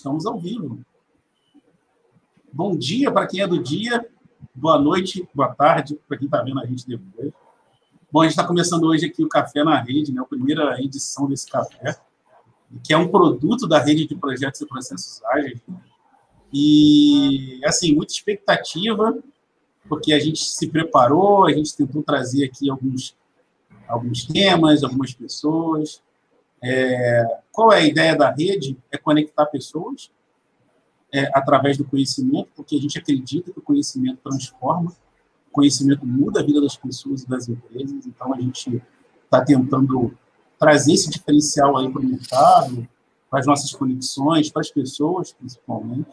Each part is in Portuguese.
Estamos ao vivo. Bom dia para quem é do dia, boa noite, boa tarde para quem está vendo a gente depois. Bom, a gente está começando hoje aqui o Café na Rede, né, a primeira edição desse café, que é um produto da rede de projetos e processos ágeis. E, assim, muita expectativa, porque a gente se preparou, a gente tentou trazer aqui alguns, alguns temas, algumas pessoas. É, qual é a ideia da rede? É conectar pessoas é, através do conhecimento, porque a gente acredita que o conhecimento transforma, o conhecimento muda a vida das pessoas e das empresas, então a gente está tentando trazer esse diferencial aí para o mercado, para as nossas conexões, para as pessoas, principalmente.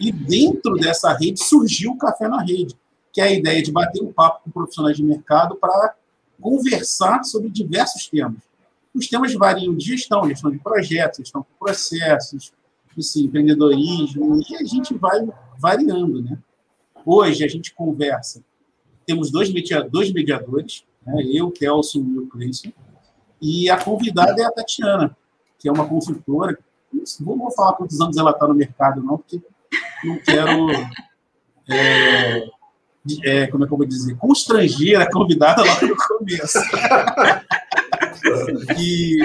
E dentro dessa rede surgiu o Café na Rede, que é a ideia de bater um papo com profissionais de mercado para conversar sobre diversos temas. Os temas variam de gestão, gestão de projetos, gestão de processos, assim, empreendedorismo, e a gente vai variando, né? Hoje a gente conversa, temos dois, dois mediadores, né? eu, Kelson e o Cleison, e a convidada é a Tatiana, que é uma consultora. Não vou falar quantos anos ela está no mercado, não, porque não quero. É, é, como é que eu vou dizer? Constranger a convidada lá no começo. e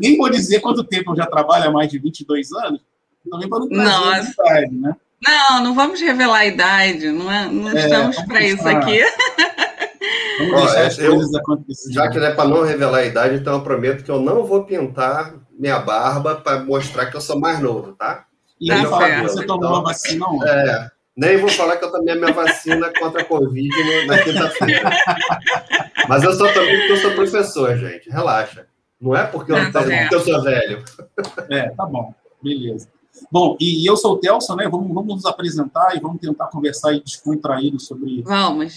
nem vou dizer quanto tempo eu já trabalho, há mais de 22 anos, também para não trazer a idade, né? Não, não vamos revelar a idade, não, é, não é, estamos para isso aqui. Vamos deixar é, as eu. Já que não é para não revelar a idade, então eu prometo que eu não vou pintar minha barba para mostrar que eu sou mais novo, tá? E nem falar que você tomou então, a vacina ontem. É, nem vou falar que eu tomei a minha vacina contra a Covid na quinta-feira. Mas eu só tomei porque eu sou professor, gente. Relaxa. Não é porque eu, tá porque eu sou velho. É, tá bom. Beleza. Bom, e eu sou o Telson, né? Vamos, vamos nos apresentar e vamos tentar conversar e descontraído sobre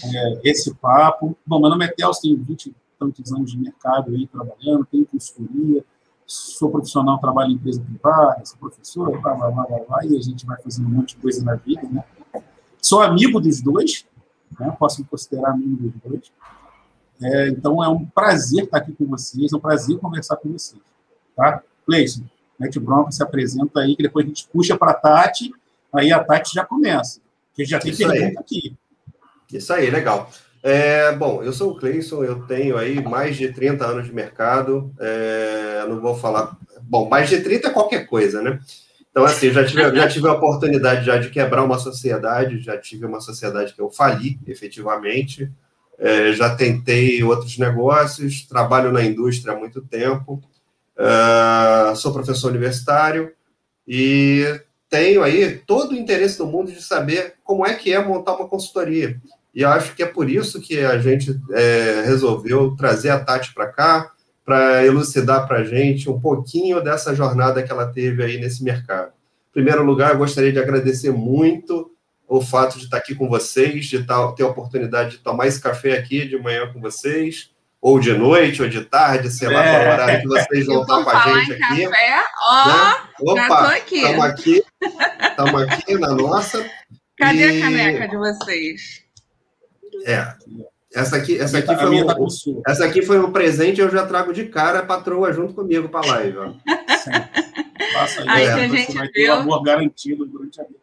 é, esse papo. Bom, meu nome é Telson, tenho 20 e tantos anos de mercado aí trabalhando, tenho consultoria, sou profissional, trabalho em empresa privada, sou professor, blá, blá, blá, blá, blá, e a gente vai fazendo um monte de coisa na vida, né? Sou amigo dos dois, né? posso me considerar amigo dos dois. É, então, é um prazer estar aqui com vocês, é um prazer conversar com vocês. Tá? Cleison, Mete Bronca se apresenta aí, que depois a gente puxa para a Tati, aí a Tati já começa, que já tem Isso pergunta aí. aqui. Isso aí, legal. É, bom, eu sou o Cleison, eu tenho aí mais de 30 anos de mercado, é, não vou falar... Bom, mais de 30 é qualquer coisa, né? Então, assim, já tive, já tive a oportunidade já de quebrar uma sociedade, já tive uma sociedade que eu fali, efetivamente, é, já tentei outros negócios, trabalho na indústria há muito tempo, Uh, sou professor universitário e tenho aí todo o interesse do mundo de saber como é que é montar uma consultoria. E acho que é por isso que a gente é, resolveu trazer a Tati para cá, para elucidar para a gente um pouquinho dessa jornada que ela teve aí nesse mercado. Em primeiro lugar, eu gostaria de agradecer muito o fato de estar aqui com vocês, de ter a oportunidade de tomar esse café aqui de manhã com vocês, ou de noite, ou de tarde, sei lá é. qual horário que vocês vão estar com a gente aqui. Café, ó, né? Opa, aqui. Estamos aqui, estamos aqui na nossa. Cadê e... a caneca de vocês? É. Essa aqui, essa aqui, foi um, tá essa aqui foi um presente, eu já trago de cara a patroa junto comigo para a live. Ó. Passa aí, aí é, a gente vai ter um amor garantido durante a vida.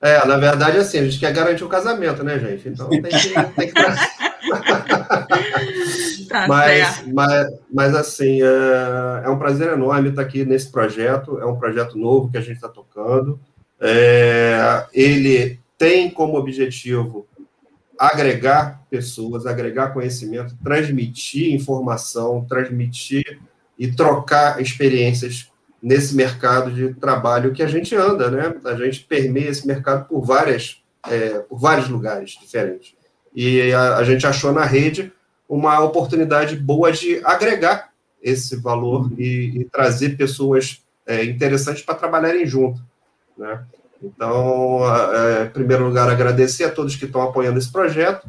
É, na verdade, assim, a gente quer garantir o casamento, né, gente? Então tem que, tem que tá mas, mas, mas, assim, é, é, um prazer enorme estar aqui nesse projeto. É um projeto novo que a gente está tocando. É, ele tem como objetivo agregar pessoas, agregar conhecimento, transmitir informação, transmitir e trocar experiências nesse mercado de trabalho que a gente anda, né? A gente permeia esse mercado por várias, é, por vários lugares diferentes. E a, a, gente achou na rede uma oportunidade boa de agregar esse valor e, e trazer pessoas é, interessantes para trabalharem junto, né? Então, é, em primeiro lugar, agradecer a todos que estão apoiando esse projeto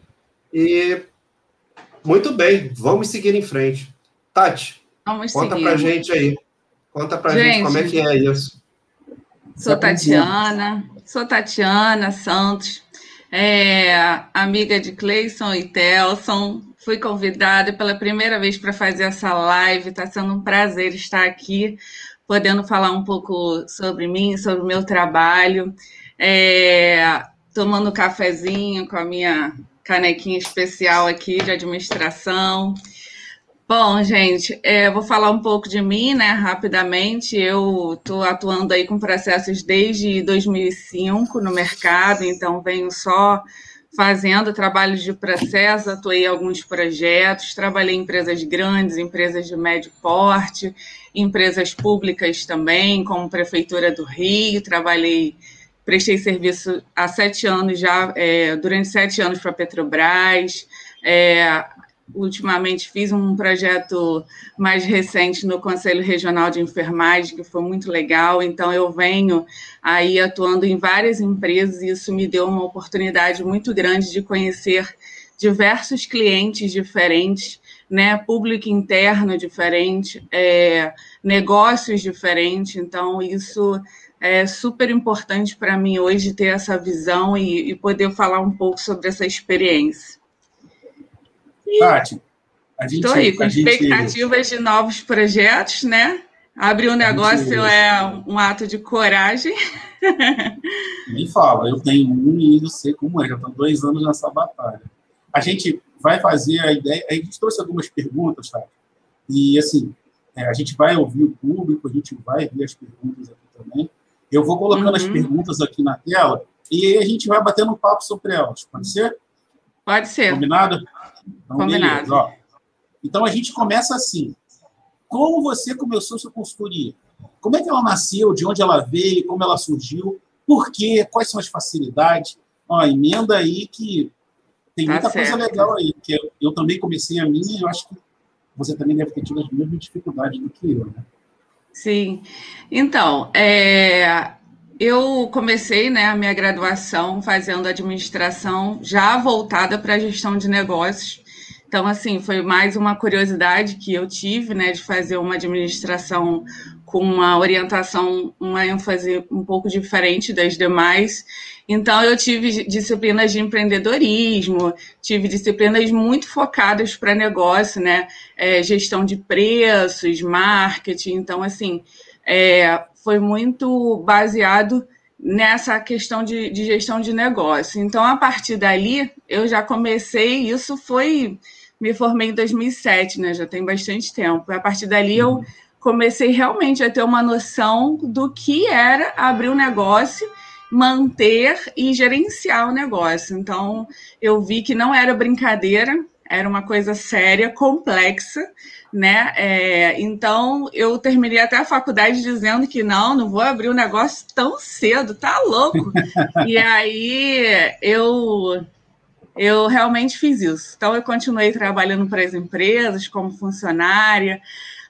e muito bem, vamos seguir em frente. Tati, vamos conta para gente aí. Conta para gente, gente como é que é isso. Sou Tatiana, sou Tatiana Santos, é, amiga de Cleison e Telson. Fui convidada pela primeira vez para fazer essa live, está sendo um prazer estar aqui, podendo falar um pouco sobre mim, sobre o meu trabalho, é, tomando um cafezinho com a minha canequinha especial aqui de administração. Bom, gente, é, vou falar um pouco de mim, né, rapidamente. Eu estou atuando aí com processos desde 2005 no mercado, então venho só fazendo trabalhos de processo, atuei em alguns projetos, trabalhei em empresas grandes, empresas de médio porte, empresas públicas também, como Prefeitura do Rio, trabalhei, prestei serviço há sete anos já, é, durante sete anos para a Petrobras, é, ultimamente fiz um projeto mais recente no Conselho Regional de Enfermagem, que foi muito legal. Então, eu venho aí atuando em várias empresas e isso me deu uma oportunidade muito grande de conhecer diversos clientes diferentes, né? Público interno diferente, é, negócios diferentes. Então, isso é super importante para mim hoje ter essa visão e, e poder falar um pouco sobre essa experiência. Tati, a gente, Estou aí com expectativas gente... de novos projetos, né? Abrir um negócio gente... é um ato de coragem. Nem fala, eu tenho um e eu sei como é, já estou dois anos nessa batalha. A gente vai fazer a ideia, a gente trouxe algumas perguntas, tá? E assim, é, a gente vai ouvir o público, a gente vai ver as perguntas aqui também. Eu vou colocando uhum. as perguntas aqui na tela e aí a gente vai batendo um papo sobre elas. Pode ser? Pode ser. Combinado? Então, Combinado. Beleza, então a gente começa assim. Como você começou sua consultoria? Como é que ela nasceu? De onde ela veio? Como ela surgiu? Por quê? Quais são as facilidades? Ó, emenda aí que tem tá muita tá coisa legal aí. Que eu, eu, também comecei a minha e eu acho que você também deve ter tido as mesmas dificuldades do que eu, né? Sim. Então, é, eu comecei né, a minha graduação fazendo administração já voltada para a gestão de negócios. Então, assim, foi mais uma curiosidade que eu tive, né, de fazer uma administração com uma orientação, uma ênfase um pouco diferente das demais. Então, eu tive disciplinas de empreendedorismo, tive disciplinas muito focadas para negócio, né, é, gestão de preços, marketing. Então, assim, é, foi muito baseado nessa questão de, de, gestão de negócio. Então, a partir dali, eu já comecei, isso foi, me formei em 2007, né, já tem bastante tempo. A partir dali, eu uhum. Comecei realmente a ter uma noção do que era abrir um negócio, manter e gerenciar o negócio. Então, eu vi que não era brincadeira, era uma coisa séria, complexa, né? É, então eu terminei até a faculdade dizendo que não, não vou abrir o um negócio tão cedo, tá louco? e aí eu eu realmente fiz isso. Então eu continuei trabalhando para as empresas como funcionária,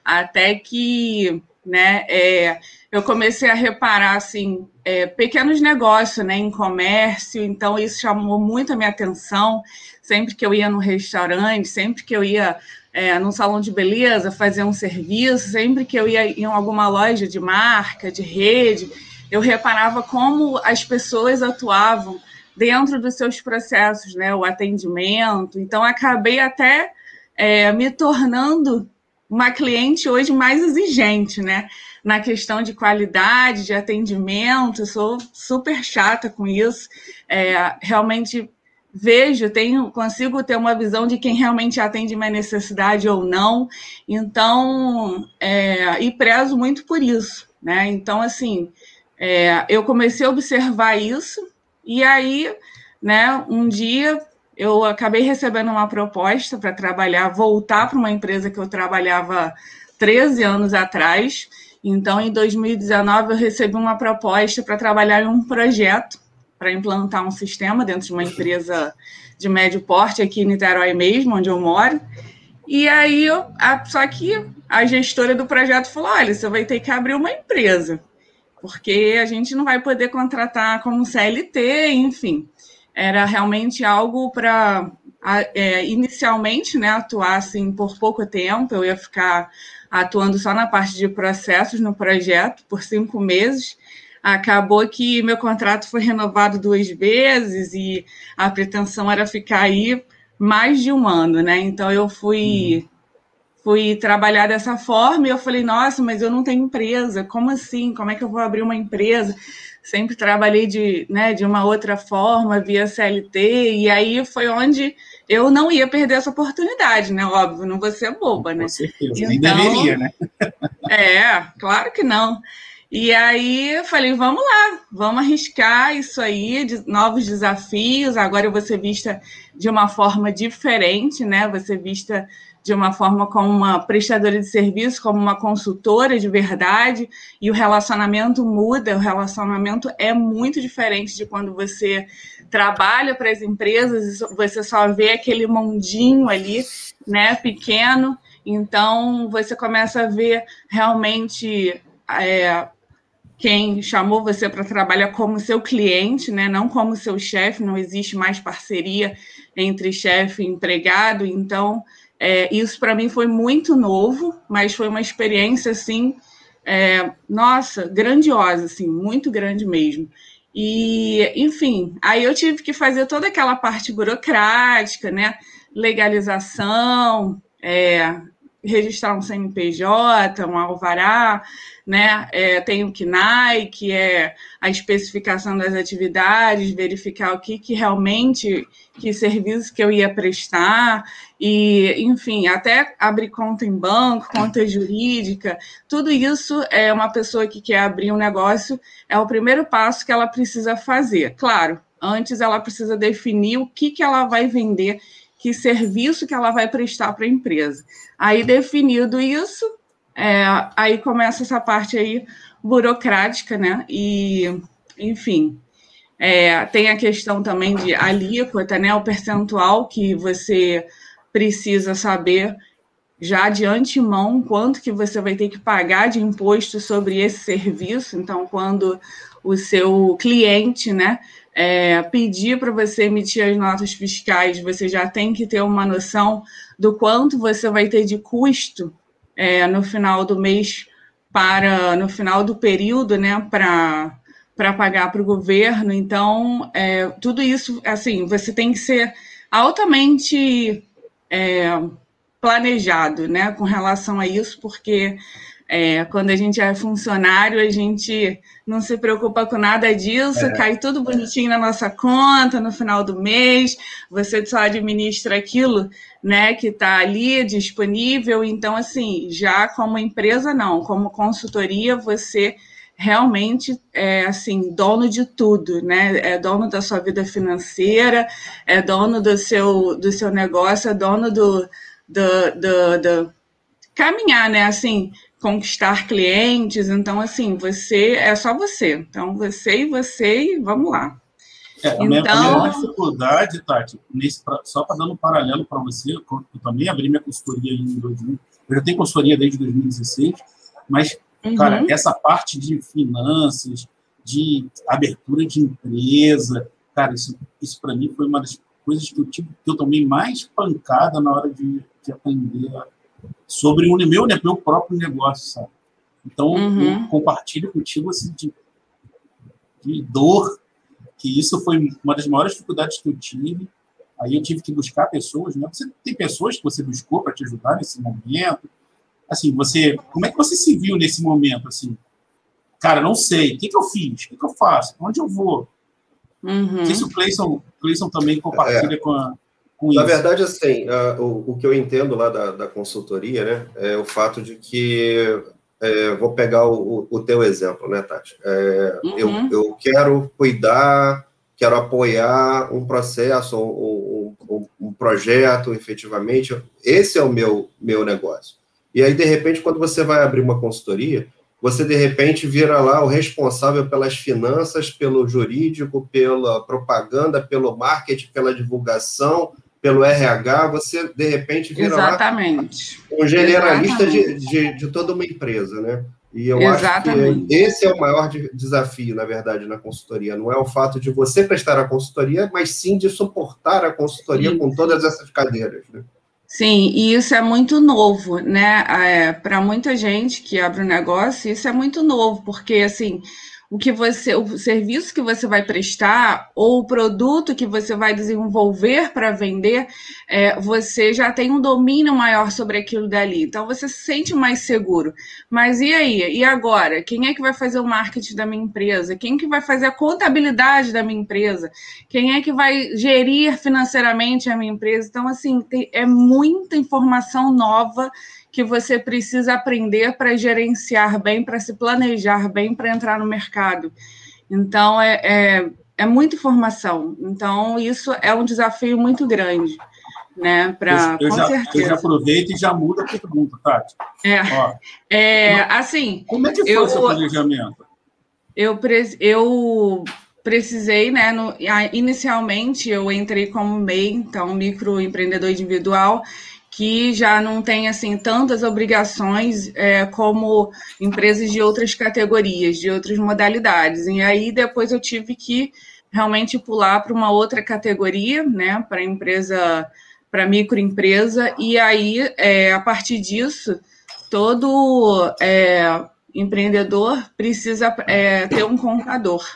até que né, é, eu comecei a reparar assim é, pequenos negócios né, em comércio, então isso chamou muito a minha atenção. Sempre que eu ia no restaurante, sempre que eu ia é, num salão de beleza, fazer um serviço, sempre que eu ia em alguma loja de marca, de rede, eu reparava como as pessoas atuavam dentro dos seus processos, né, o atendimento. Então, acabei até é, me tornando uma cliente hoje mais exigente, né, na questão de qualidade, de atendimento. Sou super chata com isso. É, realmente vejo, tenho, consigo ter uma visão de quem realmente atende minha necessidade ou não. Então, é, e prezo muito por isso, né? Então, assim, é, eu comecei a observar isso e aí, né, um dia eu acabei recebendo uma proposta para trabalhar, voltar para uma empresa que eu trabalhava 13 anos atrás. Então, em 2019, eu recebi uma proposta para trabalhar em um projeto para implantar um sistema dentro de uma empresa de médio porte aqui em Niterói mesmo, onde eu moro. E aí, eu, a, só que a gestora do projeto falou: olha, você vai ter que abrir uma empresa, porque a gente não vai poder contratar como CLT, enfim. Era realmente algo para é, inicialmente né, atuar assim, por pouco tempo, eu ia ficar atuando só na parte de processos no projeto por cinco meses acabou que meu contrato foi renovado duas vezes e a pretensão era ficar aí mais de um ano, né? Então eu fui fui trabalhar dessa forma e eu falei, nossa, mas eu não tenho empresa, como assim? Como é que eu vou abrir uma empresa? Sempre trabalhei de, né, de uma outra forma, via CLT, e aí foi onde eu não ia perder essa oportunidade, né? Óbvio, não vou ser boba, né? Com certeza, então, nem deveria, né? é, claro que não. E aí eu falei, vamos lá, vamos arriscar isso aí, de novos desafios. Agora eu vou ser vista de uma forma diferente, né? Ser vista de uma forma como uma prestadora de serviço, como uma consultora de verdade, e o relacionamento muda, o relacionamento é muito diferente de quando você trabalha para as empresas, você só vê aquele mundinho ali, né, pequeno, então você começa a ver realmente é, quem chamou você para trabalhar como seu cliente, né, não como seu chefe, não existe mais parceria entre chefe e empregado, então é, isso para mim foi muito novo, mas foi uma experiência assim, é, nossa, grandiosa, assim, muito grande mesmo. E, enfim, aí eu tive que fazer toda aquela parte burocrática, né? Legalização, é, registrar um CNPJ, um alvará, né? É, tem o KNAI, que é a especificação das atividades, verificar o que, que realmente, que serviços que eu ia prestar, e, enfim, até abrir conta em banco, conta jurídica, tudo isso é uma pessoa que quer abrir um negócio, é o primeiro passo que ela precisa fazer. Claro, antes ela precisa definir o que, que ela vai vender que serviço que ela vai prestar para a empresa. Aí, definido isso, é, aí começa essa parte aí burocrática, né? E, enfim, é, tem a questão também de alíquota, né? O percentual que você precisa saber já de antemão quanto que você vai ter que pagar de imposto sobre esse serviço. Então, quando o seu cliente, né, é, pedir para você emitir as notas fiscais, você já tem que ter uma noção do quanto você vai ter de custo é, no final do mês para no final do período, né, para para pagar para o governo. Então, é, tudo isso, assim, você tem que ser altamente é, planejado, né, com relação a isso, porque é, quando a gente é funcionário, a gente não se preocupa com nada disso, é. cai tudo bonitinho na nossa conta no final do mês, você só administra aquilo né, que está ali disponível. Então, assim, já como empresa, não, como consultoria, você realmente é assim dono de tudo, né? É dono da sua vida financeira, é dono do seu do seu negócio, é dono do do, do, do caminhar, né? Assim, conquistar clientes. Então, assim, você é só você. Então, você e você e vamos lá. É, a, minha, então... a minha dificuldade, Tati, nesse, só para dar um paralelo para você, eu também abri minha consultoria em 2000, eu já tenho consultoria desde 2016, mas, uhum. cara, essa parte de finanças, de abertura de empresa, cara, isso, isso para mim foi uma das coisas que eu, tive, que eu tomei mais pancada na hora de, de aprender sobre o meu, né, meu próprio negócio, sabe? Então, uhum. eu compartilho contigo assim, de, de dor, que isso foi uma das maiores dificuldades que eu tive. Aí eu tive que buscar pessoas, né? Você tem pessoas que você buscou para te ajudar nesse momento. Assim, você, como é que você se viu nesse momento assim? Cara, não sei. O que, que eu fiz? O que, que eu faço? Onde eu vou? Uhum. Não sei se o Cleison, Cleison também compartilha é. com a, com Na isso? verdade, assim, o, o, que eu entendo lá da, da, consultoria, né, é o fato de que, é, vou pegar o, o, teu exemplo, né, Tati? É, uhum. eu, eu quero cuidar, quero apoiar um processo, um, um, um, projeto, efetivamente, esse é o meu, meu negócio. E aí, de repente, quando você vai abrir uma consultoria, você de repente vira lá o responsável pelas finanças, pelo jurídico, pela propaganda, pelo marketing, pela divulgação, pelo RH, você de repente vira Exatamente. um generalista de, de, de, toda uma empresa, né? E eu Exatamente. acho que esse é o maior desafio, na verdade, na consultoria. Não é o fato de você prestar a consultoria, mas sim de suportar a consultoria sim. com todas essas cadeiras. Né? Sim, e isso é muito novo, né? É, Para muita gente que abre um negócio, isso é muito novo, porque assim o que você, o serviço que você vai prestar ou o produto que você vai desenvolver para vender, é, você já tem um domínio maior sobre aquilo dali. Então você se sente mais seguro. Mas e aí? E agora? Quem é que vai fazer o marketing da minha empresa? Quem que vai fazer a contabilidade da minha empresa? Quem é que vai gerir financeiramente a minha empresa? Então, assim, tem, é muita informação nova que você precisa aprender para gerenciar bem, para se planejar bem, para entrar no mercado. Então, é, é, é, muita informação. Então, isso é um desafio muito grande. Né, pra, eu, eu, já, eu já aproveito e já muda a pergunta, Tati. É, Ó, é como, assim. Como é que foi eu, o seu planejamento? Eu, eu precisei, né? No, inicialmente eu entrei como MEI, então microempreendedor individual, que já não tem assim tantas obrigações é, como empresas de outras categorias, de outras modalidades. E aí depois eu tive que realmente pular para uma outra categoria, né, para empresa, para microempresa. E aí é, a partir disso todo é, empreendedor precisa é, ter um contador.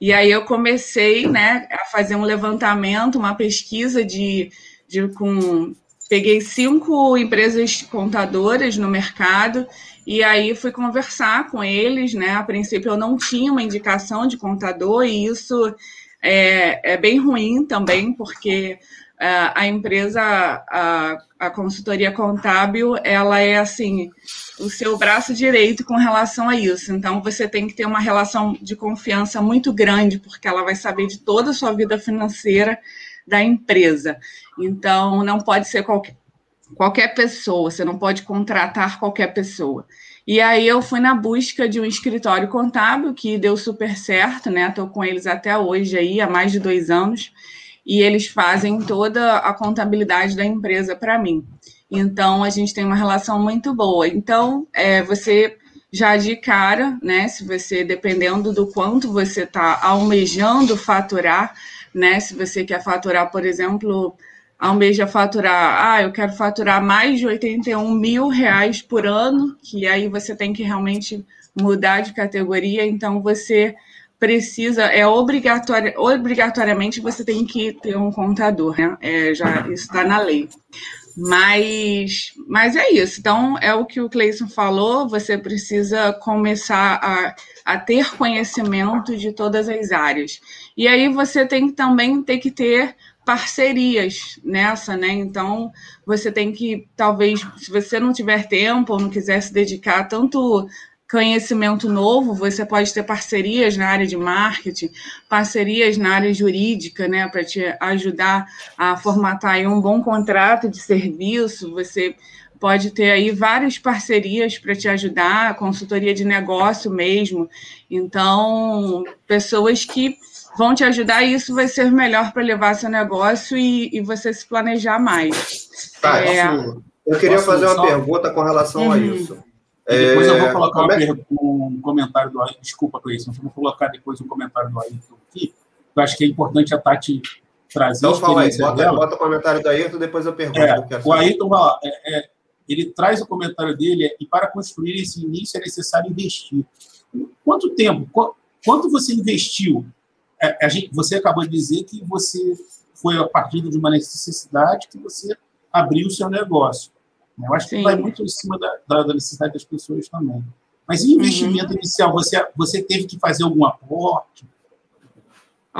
E aí eu comecei, né, a fazer um levantamento, uma pesquisa de, de com peguei cinco empresas contadoras no mercado e aí fui conversar com eles, né? A princípio eu não tinha uma indicação de contador e isso é, é bem ruim também, porque uh, a empresa, a, a consultoria contábil, ela é assim o seu braço direito com relação a isso. Então você tem que ter uma relação de confiança muito grande, porque ela vai saber de toda a sua vida financeira da empresa. Então, não pode ser qualquer, qualquer pessoa, você não pode contratar qualquer pessoa. E aí eu fui na busca de um escritório contábil que deu super certo, né? Estou com eles até hoje aí, há mais de dois anos, e eles fazem toda a contabilidade da empresa para mim. Então a gente tem uma relação muito boa. Então, é, você já de cara, né? Se você, dependendo do quanto você está almejando faturar, né? Se você quer faturar, por exemplo, almeja faturar, ah, eu quero faturar mais de 81 mil reais por ano, que aí você tem que realmente mudar de categoria, então você precisa, é obrigatório, obrigatoriamente você tem que ter um contador, né? É, já está na lei. Mas, mas é isso. Então, é o que o Cleison falou, você precisa começar a, a ter conhecimento de todas as áreas. E aí você tem também ter que ter parcerias nessa, né? Então, você tem que, talvez, se você não tiver tempo ou não quiser se dedicar tanto conhecimento novo, você pode ter parcerias na área de marketing, parcerias na área jurídica, né, para te ajudar a formatar aí um bom contrato de serviço. Você pode ter aí várias parcerias para te ajudar, consultoria de negócio mesmo. Então, pessoas que vão te ajudar e isso vai ser melhor para levar seu negócio e, e, você se planejar mais. Tá, é... Eu queria fazer uma só... pergunta com relação uhum. a isso. Depois eu vou é, colocar é... um comentário do Ayrton. Desculpa, Cleiton, eu vou colocar depois um comentário do Ayrton aqui. Eu acho que é importante a Tati trazer então, a experiência fala aí, bota, dela. Bota o comentário do Ayrton, depois eu pergunto. É, o Ayrton, lá, é, é, ele traz o comentário dele e para construir esse início é necessário investir. Quanto tempo? Quanto você investiu? É, a gente, você acabou de dizer que você foi a partir de uma necessidade que você abriu o seu negócio. Eu acho Sim. que vai muito em cima da, da, necessidade das pessoas também. Mas em investimento uhum. inicial, você, você teve que fazer algum aporte?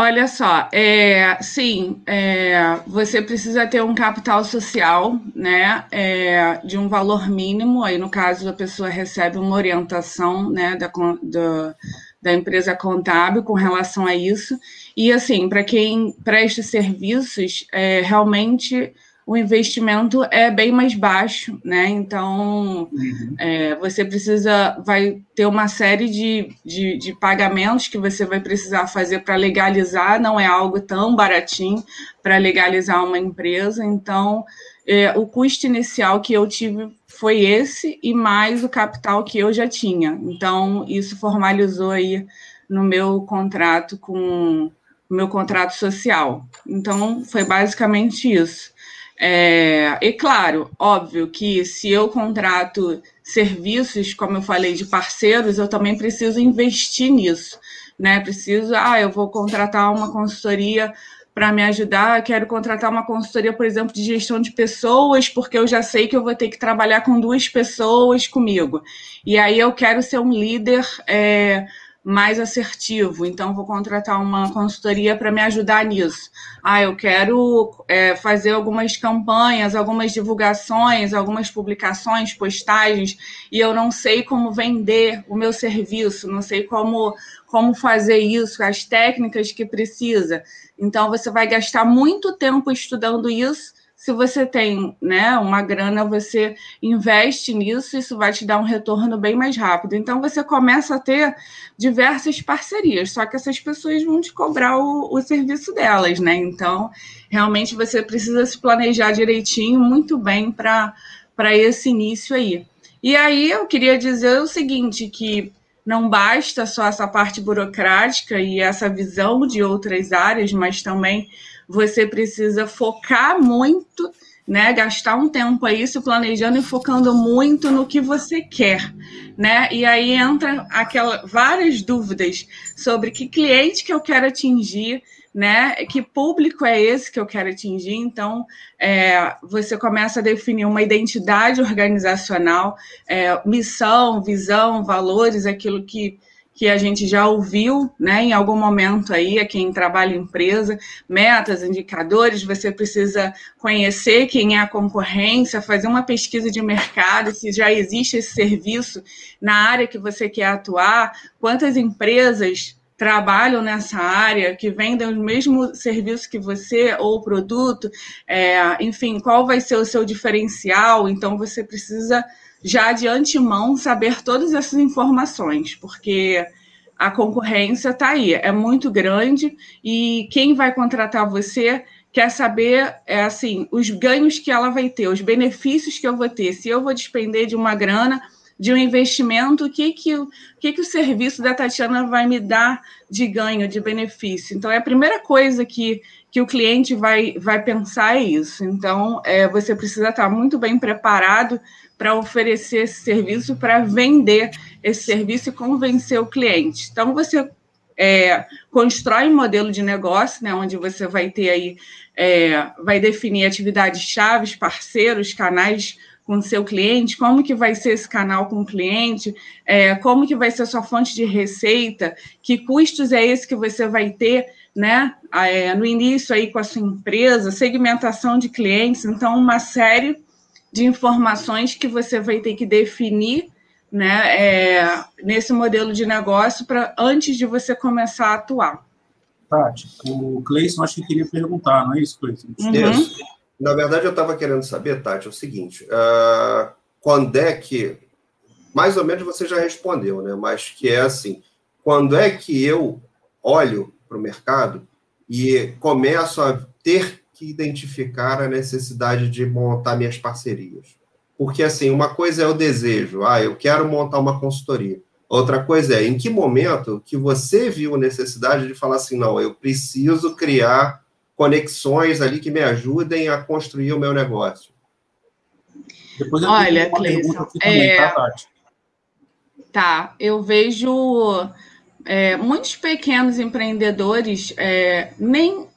Olha só, é, sim, é, você precisa ter um capital social, né, é, de um valor mínimo. Aí, no caso, a pessoa recebe uma orientação, né, da, da, da empresa contábil com relação a isso. E, assim, para quem presta serviços, é, realmente o investimento é bem mais baixo, né? Então, uhum. é, você precisa, vai ter uma série de, de, de pagamentos que você vai precisar fazer para legalizar, não é algo tão baratinho para legalizar uma empresa. Então, é, o custo inicial que eu tive foi esse e mais o capital que eu já tinha. Então, isso formalizou aí no meu contrato com o meu contrato social. Então, foi basicamente isso. É, e claro, óbvio que se eu contrato serviços, como eu falei, de parceiros, eu também preciso investir nisso. né? Preciso, ah, eu vou contratar uma consultoria para me ajudar, quero contratar uma consultoria, por exemplo, de gestão de pessoas, porque eu já sei que eu vou ter que trabalhar com duas pessoas comigo. E aí eu quero ser um líder é, mais assertivo, então vou contratar uma consultoria para me ajudar nisso. Ah, eu quero é, fazer algumas campanhas, algumas divulgações, algumas publicações, postagens, e eu não sei como vender o meu serviço, não sei como, como fazer isso, as técnicas que precisa. Então, você vai gastar muito tempo estudando isso. Se você tem né, uma grana, você investe nisso, isso vai te dar um retorno bem mais rápido. Então, você começa a ter diversas parcerias, só que essas pessoas vão te cobrar o, o serviço delas, né? Então, realmente você precisa se planejar direitinho, muito bem, para esse início aí. E aí eu queria dizer o seguinte: que não basta só essa parte burocrática e essa visão de outras áreas, mas também você precisa focar muito, né? Gastar um tempo aí se planejando e focando muito no que você quer, né? E aí entra aquela várias dúvidas sobre que cliente que eu quero atingir, né? Que público é esse que eu quero atingir? Então, é, você começa a definir uma identidade organizacional, é, missão, visão, valores, aquilo que, que a gente já ouviu, né? Em algum momento aí, a quem trabalha em empresa, metas, indicadores, você precisa conhecer quem é a concorrência, fazer uma pesquisa de mercado, se já existe esse serviço na área que você quer atuar, quantas empresas trabalham nessa área, que vendem o mesmo serviço que você ou produto, é, enfim, qual vai ser o seu diferencial? Então, você precisa já de antemão saber todas essas informações, porque a concorrência está aí, é muito grande e quem vai contratar você quer saber é assim os ganhos que ela vai ter, os benefícios que eu vou ter, se eu vou despender de uma grana de um investimento, o que, que, o que, que o serviço da Tatiana vai me dar de ganho, de benefício. Então, é a primeira coisa que, que o cliente vai, vai pensar é isso. Então, é, você precisa estar muito bem preparado para oferecer esse serviço, para vender esse serviço e convencer o cliente. Então, você é, constrói um modelo de negócio, né, onde você vai ter aí, é, vai definir atividades chaves, parceiros, canais com o seu cliente, como que vai ser esse canal com o cliente, é, como que vai ser a sua fonte de receita, que custos é esse que você vai ter, né, é, no início aí com a sua empresa, segmentação de clientes, então uma série de informações que você vai ter que definir, né, é, nesse modelo de negócio para antes de você começar a atuar. Tati, o Cleison acho que queria perguntar, não é isso, Cleison? Uhum. Isso. Na verdade, eu estava querendo saber, Tati, é o seguinte: uh, quando é que. Mais ou menos você já respondeu, né? Mas que é assim: quando é que eu olho para o mercado e começo a ter que identificar a necessidade de montar minhas parcerias? Porque, assim, uma coisa é o desejo, ah, eu quero montar uma consultoria. Outra coisa é, em que momento que você viu a necessidade de falar assim, não, eu preciso criar conexões ali que me ajudem a construir o meu negócio. Depois eu Olha, Cleison, é... tá, Tá, eu vejo é, muitos pequenos empreendedores é, nem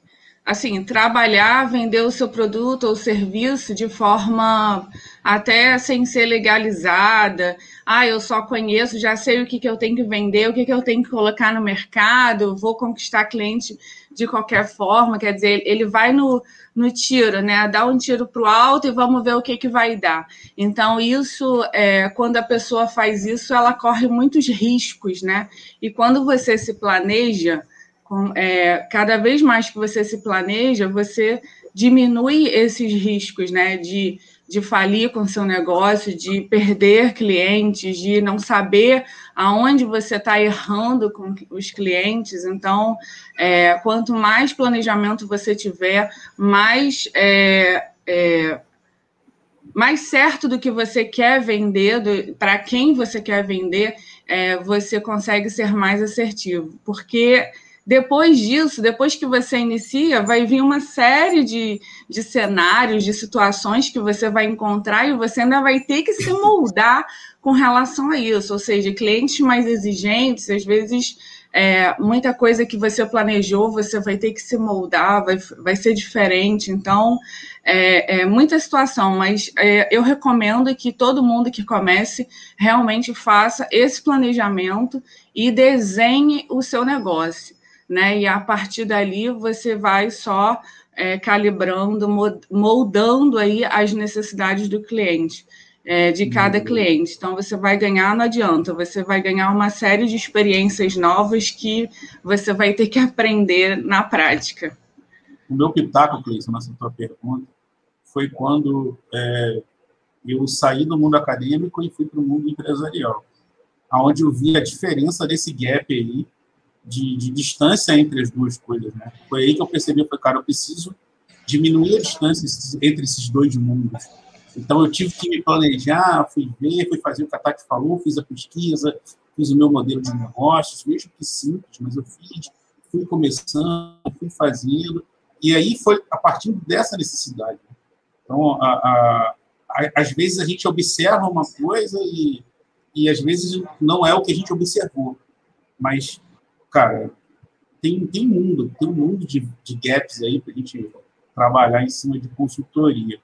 assim trabalhar, vender o seu produto ou serviço de forma até sem ser legalizada. Ah, eu só conheço, já sei o que, que eu tenho que vender, o que, que eu tenho que colocar no mercado, vou conquistar cliente de qualquer forma. Quer dizer, ele vai no, no tiro, né? Dá um tiro para o alto e vamos ver o que, que vai dar. Então, isso, é, quando a pessoa faz isso, ela corre muitos riscos, né? E quando você se planeja, é, cada vez mais que você se planeja, você diminui esses riscos, né? De de falir com seu negócio, de perder clientes, de não saber aonde você está errando com os clientes. Então, é, quanto mais planejamento você tiver, mais é, é, mais certo do que você quer vender, para quem você quer vender, é, você consegue ser mais assertivo. Porque Depois disso, depois que você inicia, vai vir uma série de, de cenários, de situações que você vai encontrar e você ainda vai ter que se moldar com relação a isso. Ou seja, clientes mais exigentes, às vezes é, muita coisa que você planejou, você vai ter que se moldar, vai, vai ser diferente. Então, é, é muita situação, mas é, eu recomendo que todo mundo que comece realmente faça esse planejamento e desenhe o seu negócio. Né? E a partir dali você vai só é, calibrando, moldando aí as necessidades do cliente é, de cada uhum. cliente. Então, você vai ganhar, não adianta, você vai ganhar uma série de experiências novas que você vai ter que aprender na prática. O meu pitaco, Cleiton, nessa tua pergunta, foi quando é, eu saí do mundo acadêmico e fui para o mundo empresarial, aonde eu vi a diferença desse gap aí, de, de, distância entre as duas coisas, né? Foi aí que eu percebi, foi, cara, eu preciso diminuir a distância entre esses dois mundos então, eu tive que me planejar, fui ver, fui fazer o que a Tati falou, fiz a pesquisa, fiz o meu modelo de negócios, mesmo que simples, mas eu fiz, fui começando, fui fazendo, e aí foi a partir dessa necessidade. Então, a, a, a, às vezes a gente observa uma coisa e, e às vezes não é o que a gente observou. Mas, cara, tem, tem mundo, tem um mundo de, de gaps aí para a gente trabalhar em cima de consultoria.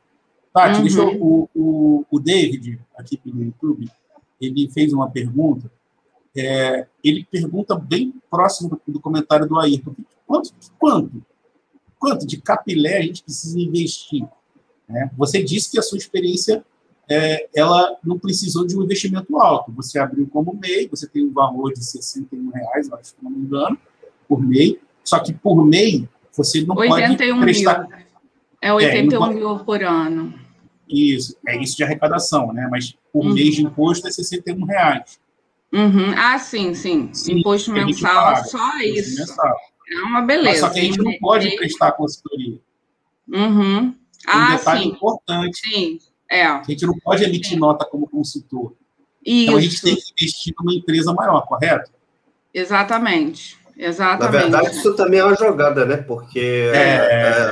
Tati, uhum. deixa eu, o, o, o David, aqui pelo YouTube, ele fez uma pergunta. É, ele pergunta bem próximo do, do comentário do Ayrton. Quanto, quanto, quanto de capilé a gente precisa investir? É, você disse que a sua experiência é, ela não precisou de um investimento alto. Você abriu como MEI, você tem um valor de 61 reais, acho que não me engano, por MEI. Só que por MEI você não 81 pode prestar. Mil. É 81 é, mil por ano. Isso, é isso de arrecadação, né? Mas por uhum. mês de imposto é 61 reais. Uhum. Ah, sim, sim. sim imposto mensal, só isso. Mensal. É uma beleza. Mas só que a gente não pode prestar consultoria. Uhum. Ah, um detalhe sim. importante. Sim, é. A gente não pode emitir nota como consultor. Isso. Então a gente tem que investir numa empresa maior, correto? Exatamente. Exatamente. Na verdade, isso também é uma jogada, né? Porque é... É,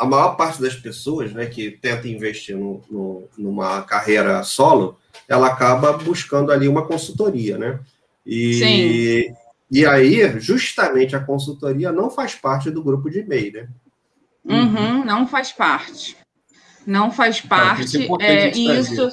a maior parte das pessoas né, que tenta investir no, no, numa carreira solo, ela acaba buscando ali uma consultoria, né? E, Sim. e aí, justamente, a consultoria não faz parte do grupo de e-mail, né? Uhum, não faz parte. Não faz parte. É, é isso.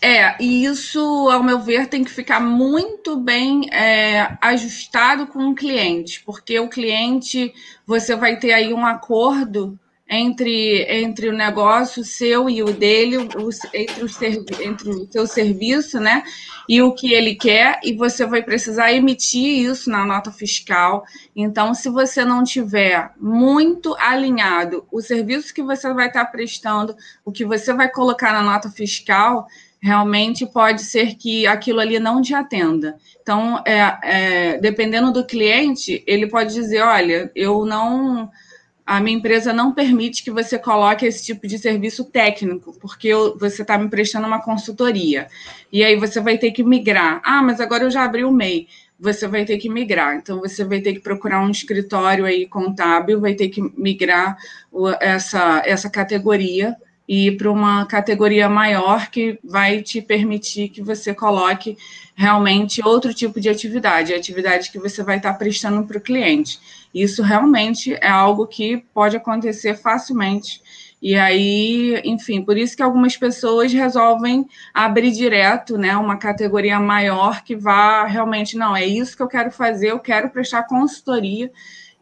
É, e isso, ao meu ver, tem que ficar muito bem é, ajustado com o cliente, porque o cliente, você vai ter aí um acordo entre, entre o negócio seu e o dele, entre, o, entre o seu serviço, né? E o que ele quer, e você vai precisar emitir isso na nota fiscal. Então, se você não tiver muito alinhado o serviço que você vai estar prestando, o que você vai colocar na nota fiscal, realmente pode ser que aquilo ali não te atenda. Então, é, é, dependendo do cliente, ele pode dizer: olha, eu não a minha empresa não permite que você coloque esse tipo de serviço técnico, porque eu, você está me prestando uma consultoria. E aí você vai ter que migrar. Ah, mas agora eu já abri o MEI. Você vai ter que migrar. Então, você vai ter que procurar um escritório aí contábil, vai ter que migrar essa, essa categoria e para uma categoria maior que vai te permitir que você coloque realmente outro tipo de atividade, atividade que você vai estar prestando para o cliente. Isso realmente é algo que pode acontecer facilmente. E aí, enfim, por isso que algumas pessoas resolvem abrir direto, né, uma categoria maior que vá realmente, não, é isso que eu quero fazer, eu quero prestar consultoria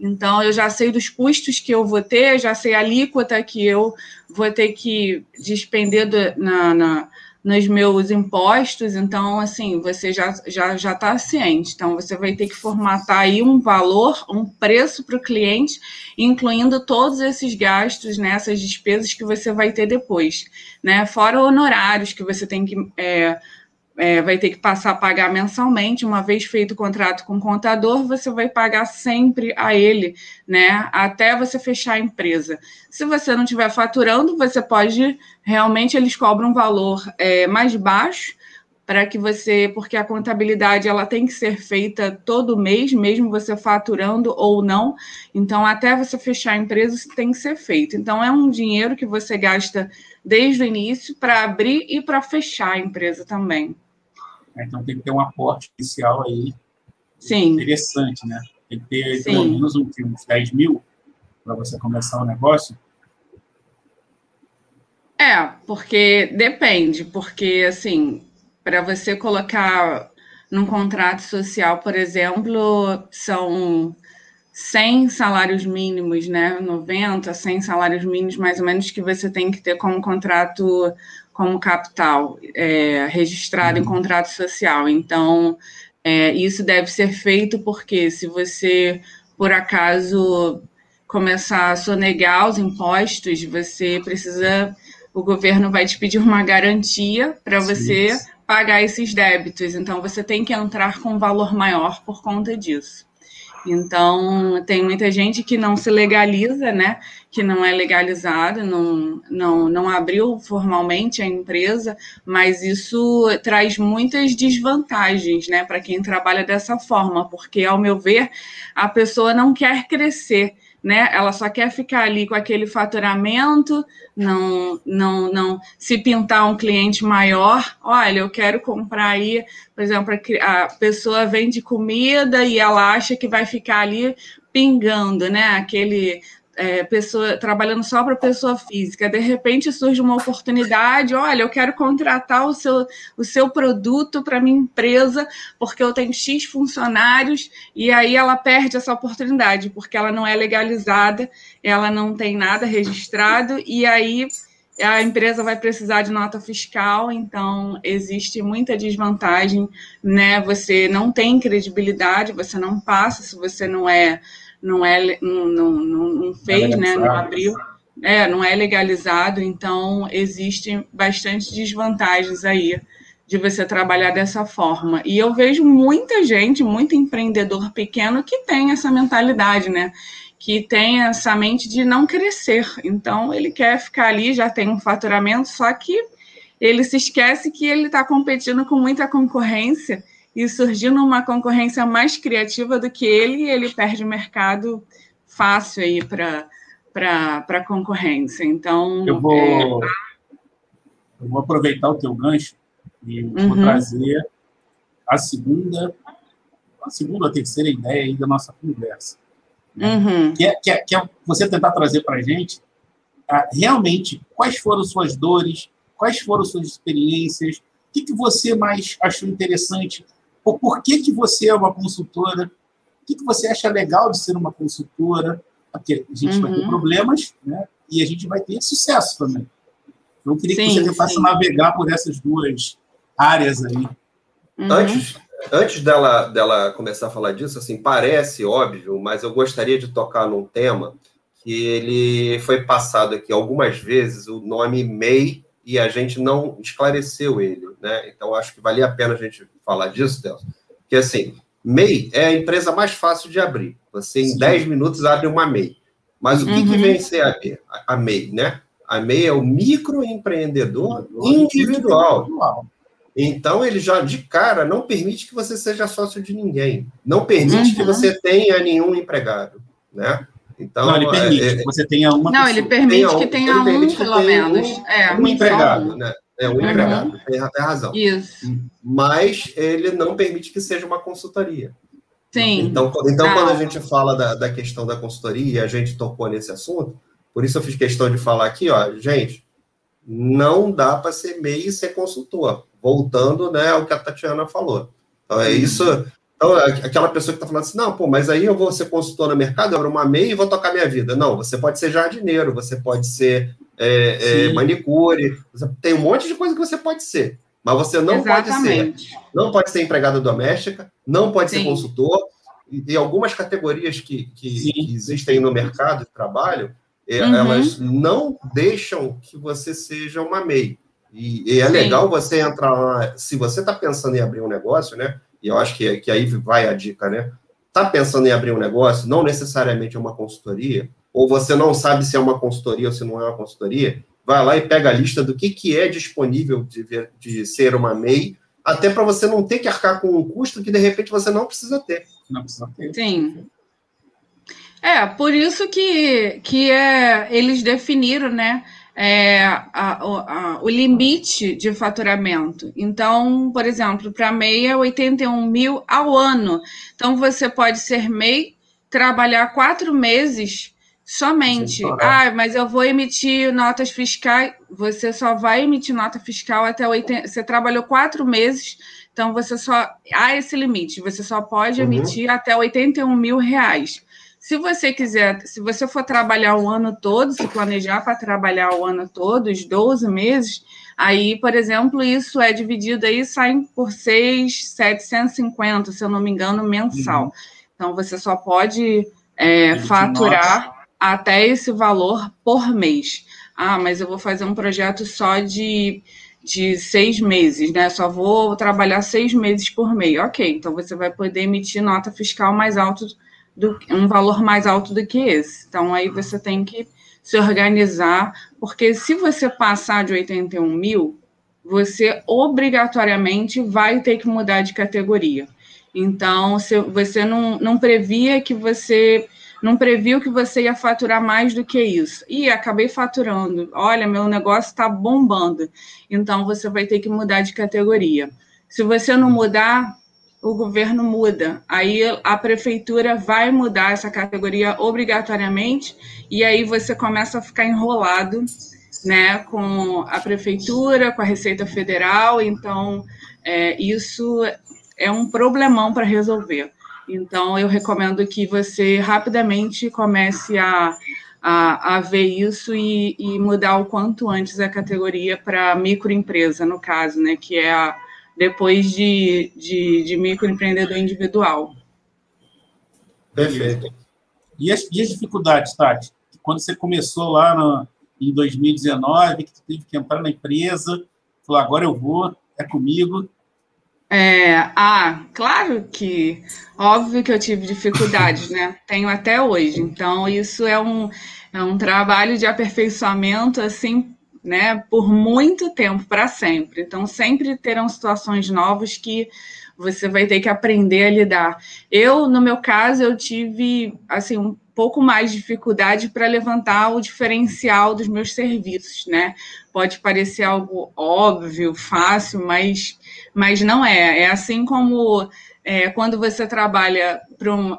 então, eu já sei dos custos que eu vou ter, já sei a alíquota que eu vou ter que despender do, na, na, nos meus impostos. Então, assim, você já está já, já tá ciente. Então, você vai ter que formatar aí um valor, um preço para o cliente, incluindo todos esses gastos, né, essas despesas que você vai ter depois. Né? Fora honorários que você tem que. É, é, vai ter que passar a pagar mensalmente, uma vez feito o contrato com o contador, você vai pagar sempre a ele, né? Até você fechar a empresa. Se você não estiver faturando, você pode realmente eles cobram um valor é, mais baixo para que você, porque a contabilidade ela tem que ser feita todo mês, mesmo você faturando ou não. Então, até você fechar a empresa, isso tem que ser feito. Então, é um dinheiro que você gasta desde o início para abrir e para fechar a empresa também. É, então, tem que ter um aporte inicial aí Sim. interessante, né? Tem que ter Sim. pelo menos uns 10 mil para você começar o negócio. É, porque depende, porque assim, para você colocar num contrato social, por exemplo, são 100 salários mínimos, né? 90, 100 salários mínimos, mais ou menos, que você tem que ter como contrato, como capital, é, registrado em uhum. contrato social. Então, é, isso deve ser feito porque se você, por acaso, começar a sonegar os impostos, você precisa, o governo vai te pedir uma garantia para você pagar esses débitos. Então, você tem que entrar com um valor maior por conta disso. Então, tem muita gente que não se legaliza, né? Que não é legalizado, não, não, não abriu formalmente a empresa, mas isso traz muitas desvantagens, né? Para quem trabalha dessa forma, porque, ao meu ver, a pessoa não quer crescer né? Ela só quer ficar ali com aquele faturamento, não, não, não se pintar um cliente maior. Olha, eu quero comprar aí, por exemplo, a pessoa vende comida e ela acha que vai ficar ali pingando, né? Aquele é, pessoa trabalhando só para pessoa física, de repente surge uma oportunidade, olha, eu quero contratar o seu, o seu produto para minha empresa, porque eu tenho X funcionários, e aí ela perde essa oportunidade, porque ela não é legalizada, ela não tem nada registrado, e aí a empresa vai precisar de nota fiscal, então existe muita desvantagem, né? Você não tem credibilidade, você não passa se você não é não é não, não, não fez, é né, não abriu, é, não é legalizado, então existe bastante desvantagens aí de você trabalhar dessa forma. E eu vejo muita gente, muito empreendedor pequeno que tem essa mentalidade, né? Que tem essa mente de não crescer. Então, ele quer ficar ali, já tem um faturamento, só que ele se esquece que ele está competindo com muita concorrência e surgindo uma concorrência mais criativa do que ele, ele perde o mercado fácil aí para a concorrência. Então. Eu vou, é... eu vou aproveitar o teu gancho e uhum. vou trazer a segunda, a segunda ou terceira ideia aí da nossa conversa. Né? Uhum. Que, é, que, é, que, é, você tentar trazer para a gente ah, realmente quais foram suas dores, quais foram suas experiências, o que, que você mais achou interessante o porquê que você é uma consultora, o que, que você acha legal de ser uma consultora, porque a gente uhum. vai ter uhum. problemas, né? E a gente vai ter sucesso também. Então, eu queria sim, que você tentasse navegar por essas duas áreas aí. Uhum. Antes, antes dela, dela começar a falar disso, assim, parece óbvio, mas eu gostaria de tocar num tema que ele foi passado aqui algumas vezes, o nome MEI, e a gente não esclareceu ele, né? Então, acho que valia a pena a gente falar disso, Delcio, que assim, MEI é a empresa mais fácil de abrir. Você, em Sim. 10 minutos, abre uma MEI. Mas o que, uhum. que vem ser a, a MEI, né? A MEI é o microempreendedor individual. individual. Então, ele já, de cara, não permite que você seja sócio de ninguém. Não permite uhum. que você tenha nenhum empregado, né? Então, não, ele permite é, que você tenha uma Não, pessoa. ele permite tenha que tenha um, pelo menos. Um, é, um empregado, né? É um uhum. empregado, tem, tem razão. Isso. Mas ele não permite que seja uma consultoria. Sim. Então, então ah. quando a gente fala da, da questão da consultoria, e a gente tocou nesse assunto, por isso eu fiz questão de falar aqui, ó, gente, não dá para ser MEI e ser consultor. Voltando né, ao que a Tatiana falou. Então, é isso. Então, aquela pessoa que está falando assim, não, pô, mas aí eu vou ser consultor no mercado, eu abro uma MEI e vou tocar minha vida. Não, você pode ser jardineiro, você pode ser é, é, manicure, tem um monte de coisa que você pode ser, mas você não Exatamente. pode ser, não pode ser empregada doméstica, não pode Sim. ser consultor, e, e algumas categorias que, que, que, existem no mercado de trabalho, é, uhum. elas não deixam que você seja uma MEI. E, e é Sim. legal você entrar lá, se você está pensando em abrir um negócio, né? E eu acho que, que aí vai a dica, né? Está pensando em abrir um negócio, não necessariamente é uma consultoria, ou você não sabe se é uma consultoria ou se não é uma consultoria, vai lá e pega a lista do que, que é disponível de, ver, de ser uma MEI até para você não ter que arcar com um custo que de repente você não precisa ter. Não precisa ter. Sim. É, por isso que, que é, eles definiram, né? É, a, a, o limite de faturamento. Então, por exemplo, para MEI é 81 mil ao ano. Então, você pode ser MEI, trabalhar quatro meses somente. Ah, mas eu vou emitir notas fiscais. Você só vai emitir nota fiscal até 80. Você trabalhou quatro meses, então você só. Há esse limite. Você só pode uhum. emitir até 81 mil reais. Se você quiser, se você for trabalhar o ano todo, se planejar para trabalhar o ano todo, os 12 meses, aí, por exemplo, isso é dividido aí, sai por 6,750, se eu não me engano, mensal. Uhum. Então, você só pode é, faturar até esse valor por mês. Ah, mas eu vou fazer um projeto só de, de seis meses, né? Só vou trabalhar seis meses por mês. Ok, então você vai poder emitir nota fiscal mais alto do, um valor mais alto do que esse. Então, aí você tem que se organizar, porque se você passar de 81 mil, você obrigatoriamente vai ter que mudar de categoria. Então, se você não, não previa que você não previu que você ia faturar mais do que isso. E acabei faturando. Olha, meu negócio está bombando. Então, você vai ter que mudar de categoria. Se você não mudar, o governo muda. Aí a prefeitura vai mudar essa categoria obrigatoriamente e aí você começa a ficar enrolado, né, com a prefeitura, com a Receita Federal. Então é, isso é um problemão para resolver. Então eu recomendo que você rapidamente comece a a, a ver isso e, e mudar o quanto antes a categoria para microempresa, no caso, né, que é a, depois de, de, de microempreendedor individual. Perfeito. E as, e as dificuldades, Tati? Quando você começou lá no, em 2019, que teve que entrar na empresa, falou, agora eu vou, é comigo. É, ah, claro que, óbvio que eu tive dificuldades, né? Tenho até hoje. Então, isso é um, é um trabalho de aperfeiçoamento, assim, né, por muito tempo, para sempre. Então, sempre terão situações novas que você vai ter que aprender a lidar. Eu, no meu caso, eu tive assim um pouco mais de dificuldade para levantar o diferencial dos meus serviços, né? Pode parecer algo óbvio, fácil, mas, mas não é. É assim como é, quando você trabalha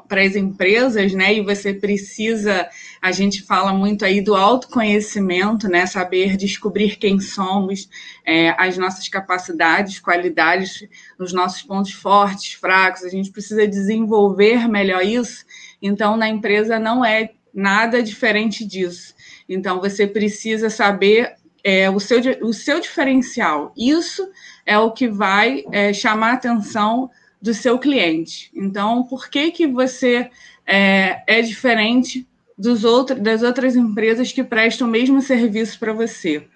para as empresas, né, e você precisa, a gente fala muito aí do autoconhecimento, né, saber descobrir quem somos, é, as nossas capacidades, qualidades, os nossos pontos fortes, fracos, a gente precisa desenvolver melhor isso. Então, na empresa não é nada diferente disso. Então, você precisa saber é, o, seu, o seu diferencial. Isso é o que vai é, chamar atenção do seu cliente. Então, por que, que você é, é diferente dos outros, das outras empresas que prestam o mesmo serviço para você?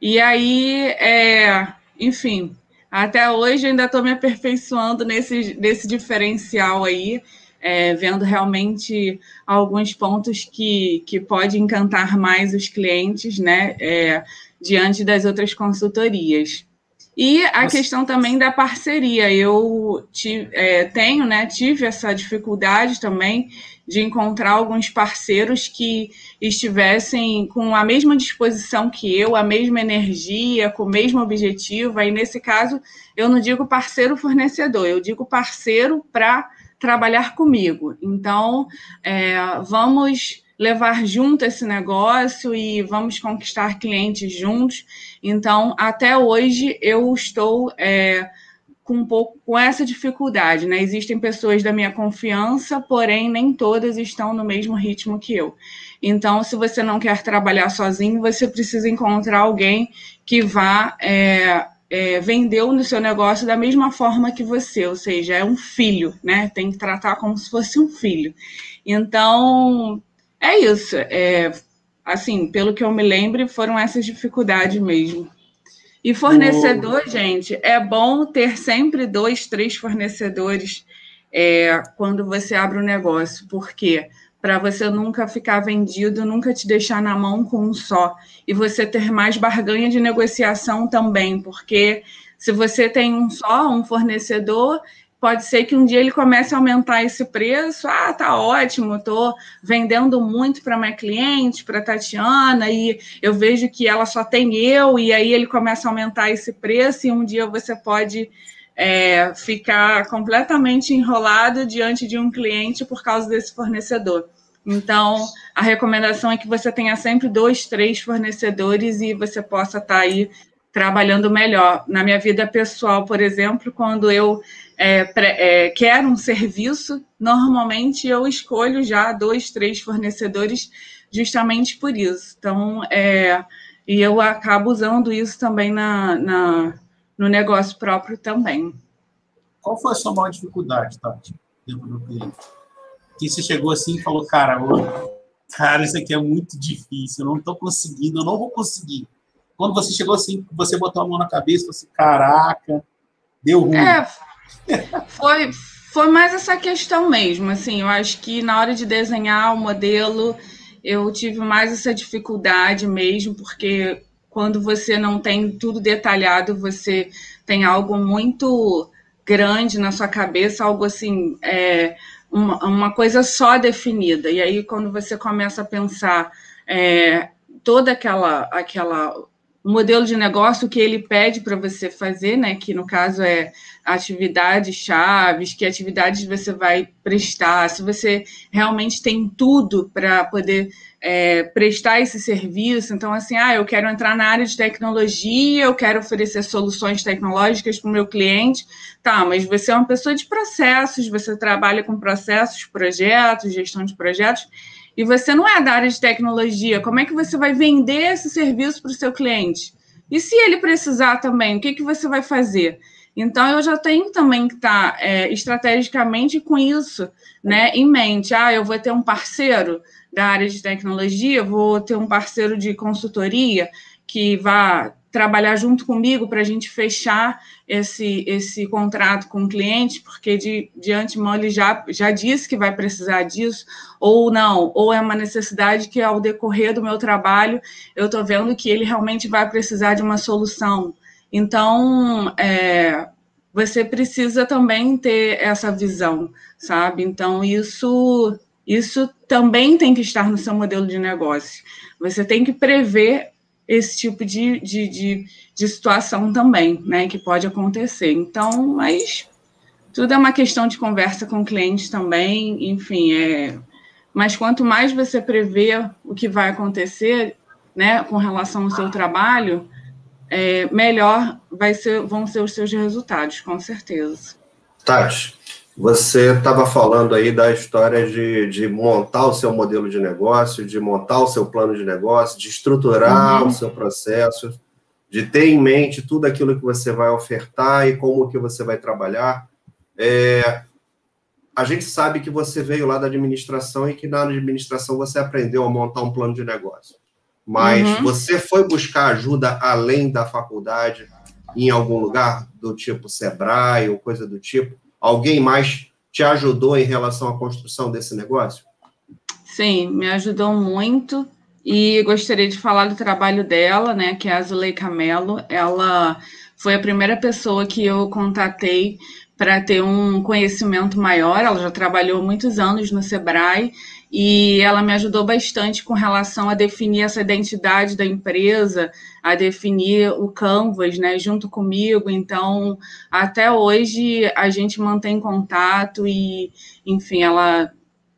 E aí, é, enfim, até hoje ainda estou me aperfeiçoando nesse, nesse diferencial aí, é, vendo realmente alguns pontos que, que pode encantar mais os clientes, né, é, diante das outras consultorias. E a Nossa. questão também da parceria. Eu tive, é, tenho, né, tive essa dificuldade também de encontrar alguns parceiros que estivessem com a mesma disposição que eu, a mesma energia, com o mesmo objetivo. Aí, nesse caso, eu não digo parceiro fornecedor, eu digo parceiro para trabalhar comigo. Então, é, vamos levar junto esse negócio e vamos conquistar clientes juntos. Então, até hoje, eu estou é, com um pouco com essa dificuldade, né? Existem pessoas da minha confiança, porém nem todas estão no mesmo ritmo que eu. Então, se você não quer trabalhar sozinho, você precisa encontrar alguém que vá é, é, vender no seu negócio da mesma forma que você, ou seja, é um filho, né? Tem que tratar como se fosse um filho. Então, é isso. É, assim, pelo que eu me lembro, foram essas dificuldades mesmo. E fornecedor, oh. gente, é bom ter sempre dois, três fornecedores é, quando você abre um negócio, porque para você nunca ficar vendido, nunca te deixar na mão com um só, e você ter mais barganha de negociação também, porque Se você tem um só, um fornecedor, pode ser que um dia ele comece a aumentar esse preço. Ah, tá ótimo, estou vendendo muito para minha cliente, para Tatiana, e eu vejo que ela só tem eu, e aí ele começa a aumentar esse preço, e um dia você pode é, ficar completamente enrolado diante de um cliente por causa desse fornecedor. Então, a recomendação é que você tenha sempre dois, três fornecedores e você possa estar tá aí trabalhando melhor. Na minha vida pessoal, por exemplo, quando eu é, é, quero um serviço, normalmente eu escolho já dois, três fornecedores justamente por isso. Então, é, e eu acabo usando isso também na, na, no negócio próprio também. Qual foi a sua maior dificuldade, Tati, dentro do cliente? Que você chegou assim e falou, cara, cara, isso aqui é muito difícil, eu não estou conseguindo, eu não vou conseguir. Quando você chegou assim, você botou a mão na cabeça, você, assim, caraca, deu ruim. É, foi, foi mais essa questão mesmo, assim, eu acho que na hora de desenhar o modelo, eu tive mais essa dificuldade mesmo, porque quando você não tem tudo detalhado, você tem algo muito grande na sua cabeça, algo assim, é, uma, uma coisa só definida. E aí, quando você começa a pensar é, toda aquela, aquela o modelo de negócio que ele pede para você fazer, né? Que no caso é atividades chaves, que atividades você vai prestar, se você realmente tem tudo para poder é, prestar esse serviço. Então, assim, ah, eu quero entrar na área de tecnologia, eu quero oferecer soluções tecnológicas para o meu cliente. Tá, mas você é uma pessoa de processos, você trabalha com processos, projetos, gestão de projetos e você não é da área de tecnologia, como é que você vai vender esse serviço para o seu cliente? E se ele precisar também, o que, que você vai fazer? Então, eu já tenho também que estar tá, é, estrategicamente com isso né, em mente. Ah, eu vou ter um parceiro da área de tecnologia, vou ter um parceiro de consultoria que vá trabalhar junto comigo para a gente fechar esse, esse contrato com o cliente, porque de, de antemão ele já, já disse que vai precisar disso, ou não, ou é uma necessidade que ao decorrer do meu trabalho eu estou vendo que ele realmente vai precisar de uma solução. Então, é, você precisa também ter essa visão, sabe? Então, isso, isso também tem que estar no seu modelo de negócio. Você tem que prever esse tipo de, de, de, de situação também, né, que pode acontecer. Então, mas tudo é uma questão de conversa com o cliente também, enfim, é... Mas quanto mais você prevê o que vai acontecer, né, com relação ao seu trabalho, é, melhor vai ser, vão ser os seus resultados, com certeza. Tati, você estava falando aí da história de, de montar o seu modelo de negócio, de montar o seu plano de negócio, de estruturar uhum. o seu processo, de ter em mente tudo aquilo que você vai ofertar e como que você vai trabalhar. É, a gente sabe que você veio lá da administração e que na administração você aprendeu a montar um plano de negócio. Mas uhum. você foi buscar ajuda além da faculdade, em algum lugar, do tipo Sebrae ou coisa do tipo? Alguém mais te ajudou em relação à construção desse negócio? Sim, me ajudou muito. E gostaria de falar do trabalho dela, né, que é a Zulei Camelo. Ela foi a primeira pessoa que eu contatei para ter um conhecimento maior. Ela já trabalhou muitos anos no Sebrae e ela me ajudou bastante com relação a definir essa identidade da empresa, a definir o canvas, né, junto comigo. Então, até hoje a gente mantém contato e, enfim, ela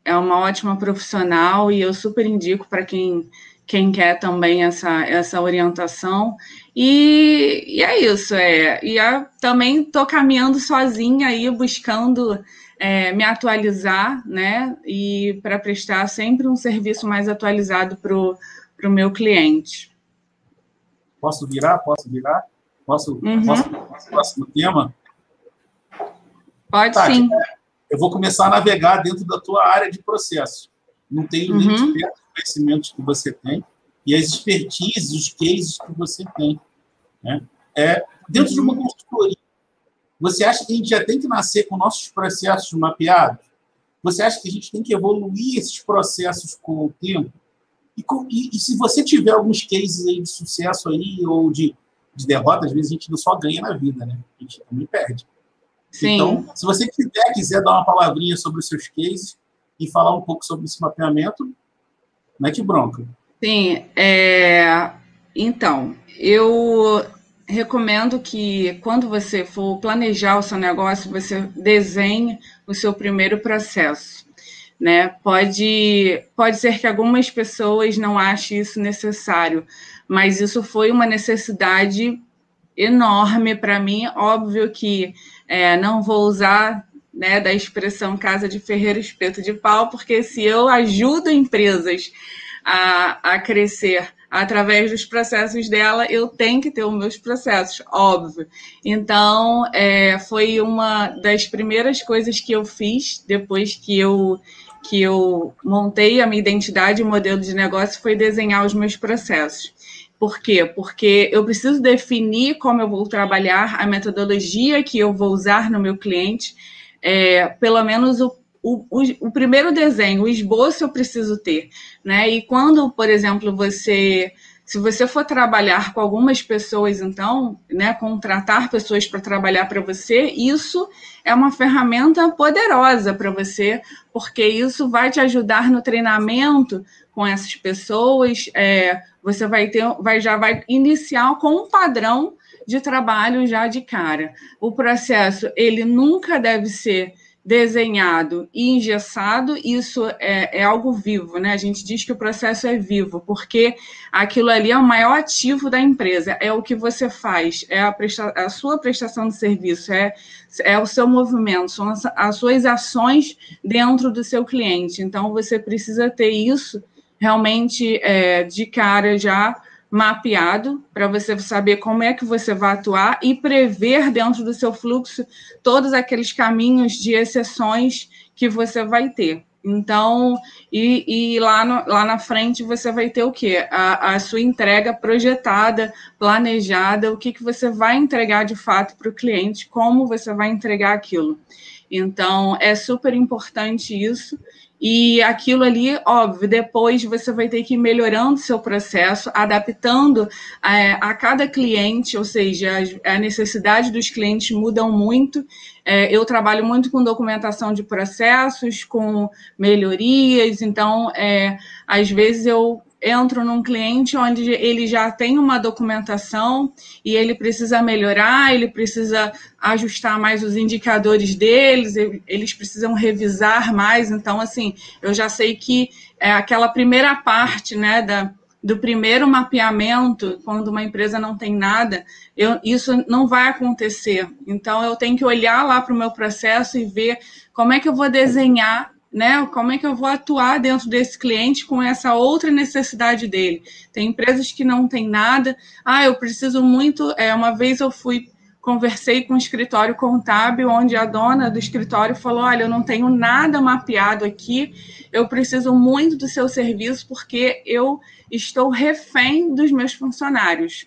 é uma ótima profissional e eu super indico para quem quem quer também essa, essa orientação. E, e é isso, é. E eu também estou caminhando sozinha aí, buscando é, me atualizar, né? E para prestar sempre um serviço mais atualizado para o meu cliente. Posso virar? Posso virar? Posso, uhum. posso, posso próximo tema? Pode tá, sim. Eu vou começar a navegar dentro da tua área de processo. Não tenho uhum. nem os conhecimentos que você tem e as expertises, os cases que você tem. Né? É, dentro de uma consultoria, você acha que a gente já tem que nascer com nossos processos mapeados? Você acha que a gente tem que evoluir esses processos com o tempo? E, com, e, e se você tiver alguns cases aí de sucesso aí, ou de de derrota, às vezes a gente não só ganha na vida, né? A gente também perde. Sim. Então, se você quiser, quiser dar uma palavrinha sobre os seus cases e falar um pouco sobre esse mapeamento, mete bronca. Sim, é... então, eu recomendo que quando você for planejar o seu negócio, você desenhe o seu primeiro processo. Né? Pode, pode ser que algumas pessoas não achem isso necessário, mas isso foi uma necessidade enorme para mim. Óbvio que é, não vou usar né, da expressão casa de ferreiro espeto de pau, porque se eu ajudo empresas a, a crescer através dos processos dela, eu tenho que ter os meus processos, óbvio. Então, é, foi uma das primeiras coisas que eu fiz depois que eu que eu montei a minha identidade e modelo de negócio foi desenhar os meus processos. Por quê? Porque eu preciso definir como eu vou trabalhar, a metodologia que eu vou usar no meu cliente, é, pelo menos o, o, o, primeiro desenho, o esboço eu preciso ter. Né? E quando, por exemplo, você se você for trabalhar com algumas pessoas, então, né, contratar pessoas para trabalhar para você, isso é uma ferramenta poderosa para você, porque isso vai te ajudar no treinamento com essas pessoas. É, você vai ter, vai já vai iniciar com um padrão de trabalho já de cara. O processo ele nunca deve ser desenhado e engessado, isso é, é, algo vivo, né? A gente diz que o processo é vivo, porque aquilo ali é o maior ativo da empresa, é o que você faz, é a, presta a sua prestação de serviço, é, é o seu movimento, são as, as suas ações dentro do seu cliente. Então, você precisa ter isso realmente é, de cara já mapeado para você saber como é que você vai atuar e prever dentro do seu fluxo todos aqueles caminhos de exceções que você vai ter. Então, e, e lá, no, lá na frente você vai ter o quê? A, a sua entrega projetada, planejada, o que, que você vai entregar de fato para o cliente, como você vai entregar aquilo. Então, é super importante isso. E aquilo ali, óbvio, depois você vai ter que ir melhorando seu processo, adaptando é, a cada cliente, ou seja, a necessidade dos clientes mudam muito. É, eu trabalho muito com documentação de processos, com melhorias, então, é, às vezes eu entro num cliente onde ele já tem uma documentação e ele precisa melhorar, ele precisa ajustar mais os indicadores deles, eles precisam revisar mais. Então, assim, eu já sei que é aquela primeira parte, né, da, do primeiro mapeamento, quando uma empresa não tem nada, eu, isso não vai acontecer. Então, eu tenho que olhar lá para o meu processo e ver como é que eu vou desenhar né? Como é que eu vou atuar dentro desse cliente com essa outra necessidade dele? Tem empresas que não têm nada. Ah, eu preciso muito. É, uma vez eu fui conversei com um escritório contábil, onde a dona do escritório falou: Olha, eu não tenho nada mapeado aqui, eu preciso muito do seu serviço porque eu estou refém dos meus funcionários.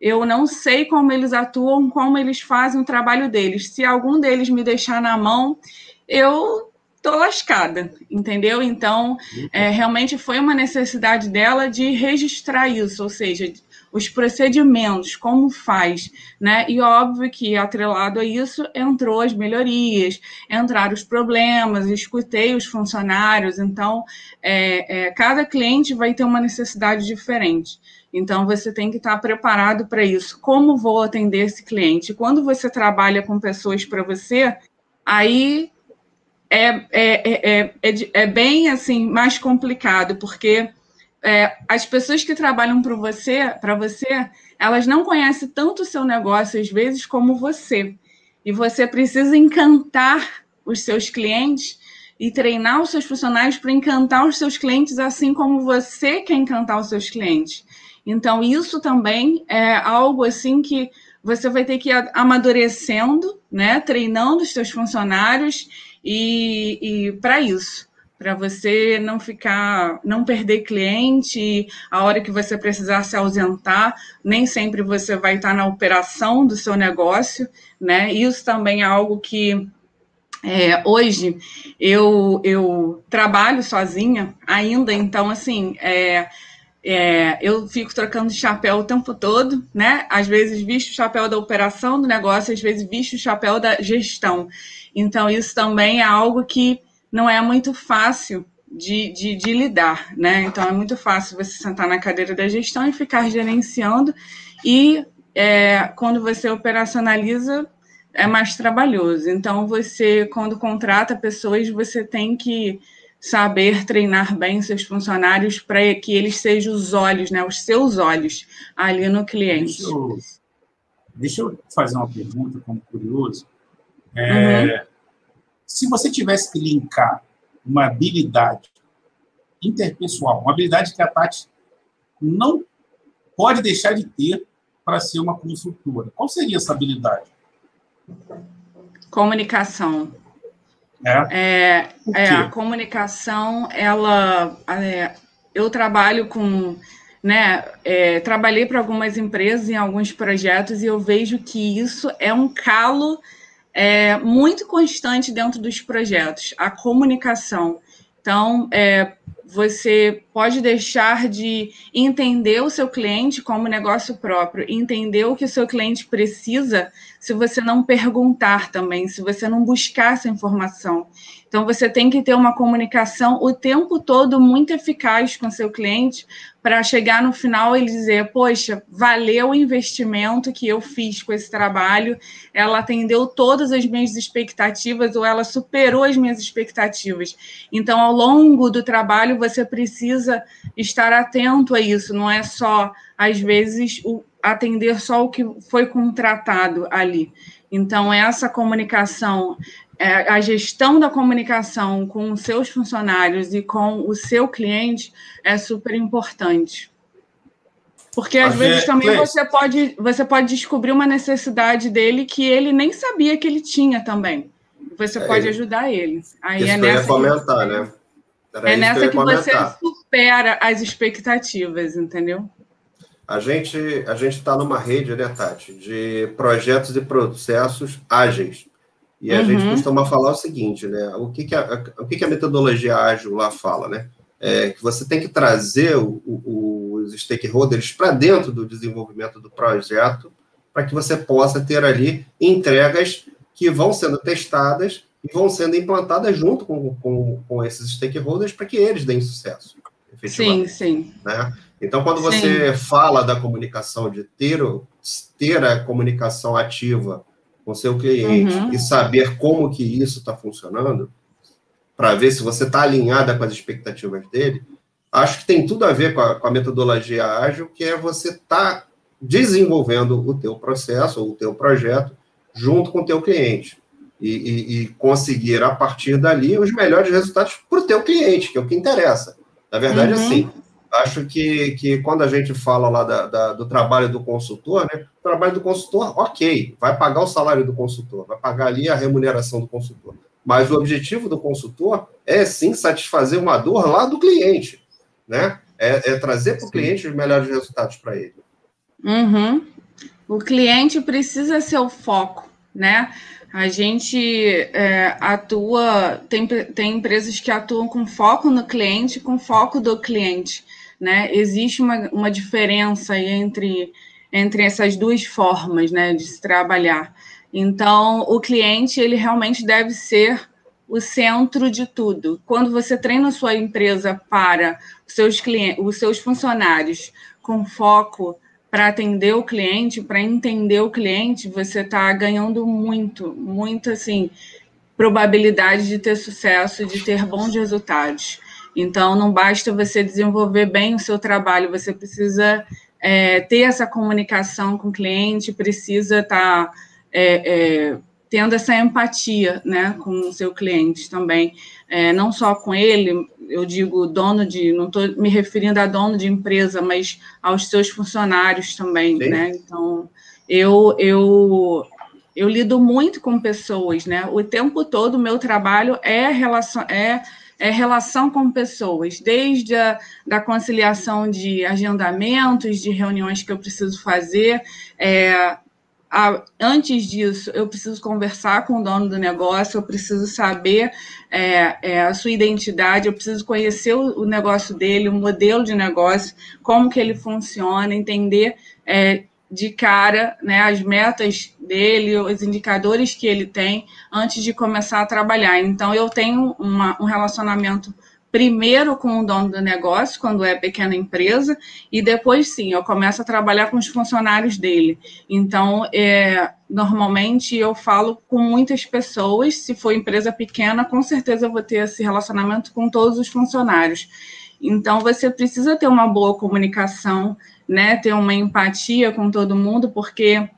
Eu não sei como eles atuam, como eles fazem o trabalho deles. Se algum deles me deixar na mão, eu tô lascada, entendeu? Então, é, realmente foi uma necessidade dela de registrar isso, ou seja, os procedimentos, como faz, né? E óbvio que atrelado a isso entrou as melhorias, entraram os problemas, escutei os funcionários, então é, é, cada cliente vai ter uma necessidade diferente. Então você tem que estar preparado para isso. Como vou atender esse cliente? Quando você trabalha com pessoas para você, aí é, é, é, é, é bem assim mais complicado, porque é, as pessoas que trabalham para você, para você, elas não conhecem tanto o seu negócio às vezes como você. E você precisa encantar os seus clientes e treinar os seus funcionários para encantar os seus clientes, assim como você quer encantar os seus clientes. Então, isso também é algo assim que você vai ter que ir amadurecendo, né? Treinando os seus funcionários e, e para isso, para você não ficar, não perder cliente, a hora que você precisar se ausentar, nem sempre você vai estar na operação do seu negócio, né? Isso também é algo que é, hoje eu, eu trabalho sozinha ainda, então assim, é, é, eu fico trocando chapéu o tempo todo, né? Às vezes visto o chapéu da operação do negócio, às vezes visto o chapéu da gestão. Então, isso também é algo que não é muito fácil de, de, de, lidar, né? Então é muito fácil você sentar na cadeira da gestão e ficar gerenciando, e é, quando você operacionaliza, é mais trabalhoso. Então, você, quando contrata pessoas, você tem que saber treinar bem seus funcionários para que eles sejam os olhos, né, os seus olhos ali no cliente. Deixa eu, deixa eu fazer uma pergunta como curioso. É, uhum. Se você tivesse que linkar uma habilidade interpessoal, uma habilidade que a Tati não pode deixar de ter para ser uma consultora, qual seria essa habilidade? Comunicação. É, é, é a comunicação, ela. É, eu trabalho com. Né, é, trabalhei para algumas empresas em alguns projetos e eu vejo que isso é um calo é, muito constante dentro dos projetos, a comunicação. Então, é, você pode deixar de entender o seu cliente como negócio próprio, entender o que o seu cliente precisa, se você não perguntar também, se você não buscar essa informação. Então, você tem que ter uma comunicação o tempo todo muito eficaz com seu cliente para chegar no final e dizer: Poxa, valeu o investimento que eu fiz com esse trabalho, ela atendeu todas as minhas expectativas ou ela superou as minhas expectativas. Então, ao longo do trabalho, você precisa estar atento a isso, não é só, às vezes, o, atender só o que foi contratado ali. Então, essa comunicação é, a gestão da comunicação com os seus funcionários e com o seu cliente é super importante. Porque às vezes também você pode, você pode descobrir uma necessidade dele que ele nem sabia que ele tinha também. Você é, pode ajudar ele. Aí isso é nessa comentar, né? Era é nessa que, que você supera as expectativas, entendeu? A gente a gente está numa rede, né, Tati, de projetos e processos ágeis. E a uhum. gente costuma falar o seguinte, né? O que, que, a, o que, que a metodologia ágil lá fala, né? É que você tem que trazer o, o, os stakeholders para dentro do desenvolvimento do projeto para que você possa ter ali entregas que vão sendo testadas e vão sendo implantadas junto com, com, com esses stakeholders para que eles deem sucesso. Sim, sim. Né? Então, quando você sim. fala da comunicação, de ter, ter a comunicação ativa com seu cliente uhum. e saber como que isso está funcionando, para ver se você está alinhada com as expectativas dele, acho que tem tudo a ver com a, com a metodologia ágil, que é você estar tá desenvolvendo o teu processo ou o teu projeto junto com o teu cliente. E, e, e, conseguir, a partir dali, os melhores resultados para o teu cliente, que é o que interessa. Na verdade, uhum. assim, acho que, que quando a gente fala lá da, da, do trabalho do consultor, né? O trabalho do consultor, ok, vai pagar o salário do consultor, vai pagar ali a remuneração do consultor. Mas o objetivo do consultor é sim satisfazer uma dor lá do cliente, né? É, é trazer para o cliente os melhores resultados para ele. Uhum. O cliente precisa ser o foco, né? A gente é, atua, tem, tem empresas que atuam com foco no cliente, com foco do cliente né? Existe uma, uma diferença entre, entre essas duas formas, né, de se trabalhar. Então, o cliente, ele realmente deve ser o centro de tudo. Quando você treina a sua empresa para os seus clientes, os seus funcionários com foco para atender o cliente, para entender o cliente, você está ganhando muito, muito assim, probabilidade de ter sucesso, de ter bons resultados. Então, não basta você desenvolver bem o seu trabalho, você precisa é, ter essa comunicação com o cliente, precisa estar tá, é, é, tendo essa empatia né, com o seu cliente também. É, não só com ele, eu digo dono de, não estou me referindo a dono de empresa, mas aos seus funcionários também, Sim. né? Então, eu, eu, eu lido muito com pessoas, né? O tempo todo o meu trabalho é relação, é é, relação com pessoas, desde a da conciliação de agendamentos, de reuniões que eu preciso fazer, é, a, antes disso, eu preciso conversar com o dono do negócio, eu preciso saber é, é, a sua identidade, eu preciso conhecer o, o, negócio dele, o modelo de negócio, como que ele funciona, entender é, de cara né, as metas dele, os indicadores que ele tem antes de começar a trabalhar. Então, eu tenho uma, um relacionamento primeiro com o dono do negócio, quando é pequena empresa, e depois sim, eu começo a trabalhar com os funcionários dele. Então, é, normalmente eu falo com muitas pessoas, se for empresa pequena, com certeza eu vou ter esse relacionamento com todos os funcionários. Então, você precisa ter uma boa comunicação, né, ter uma empatia com todo mundo, porque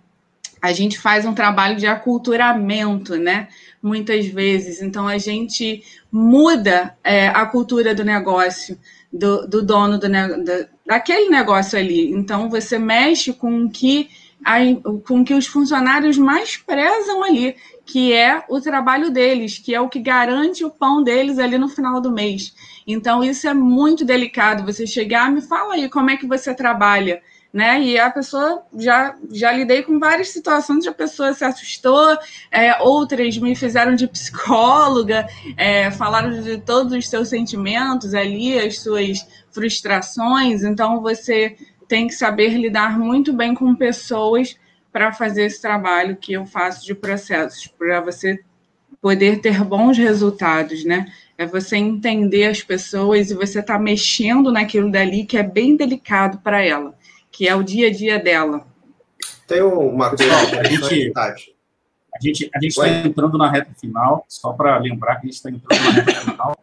a gente faz um trabalho de aculturamento, né? muitas vezes. Então, a gente muda é, a cultura do negócio, do, do dono do, da, daquele negócio ali. Então, você mexe com o que, a, com que os funcionários mais prezam ali, que é o trabalho deles, que é o que garante o pão deles ali no final do mês. Então, isso é muito delicado. Você chegar, me fala aí como é que você trabalha né? E a pessoa já já lidei com várias situações a pessoa se assustou, é, outras me fizeram de psicóloga, é, falaram de todos os seus sentimentos ali, as suas frustrações. Então você tem que saber lidar muito bem com pessoas para fazer esse trabalho que eu faço de processos, para você poder ter bons resultados, né? É você entender as pessoas e você tá mexendo naquilo dali que é bem delicado para ela que é o dia a dia dela. Tem uma coisa a gente, a gente a gente está entrando na reta final, só para lembrar que a gente está entrando na reta final.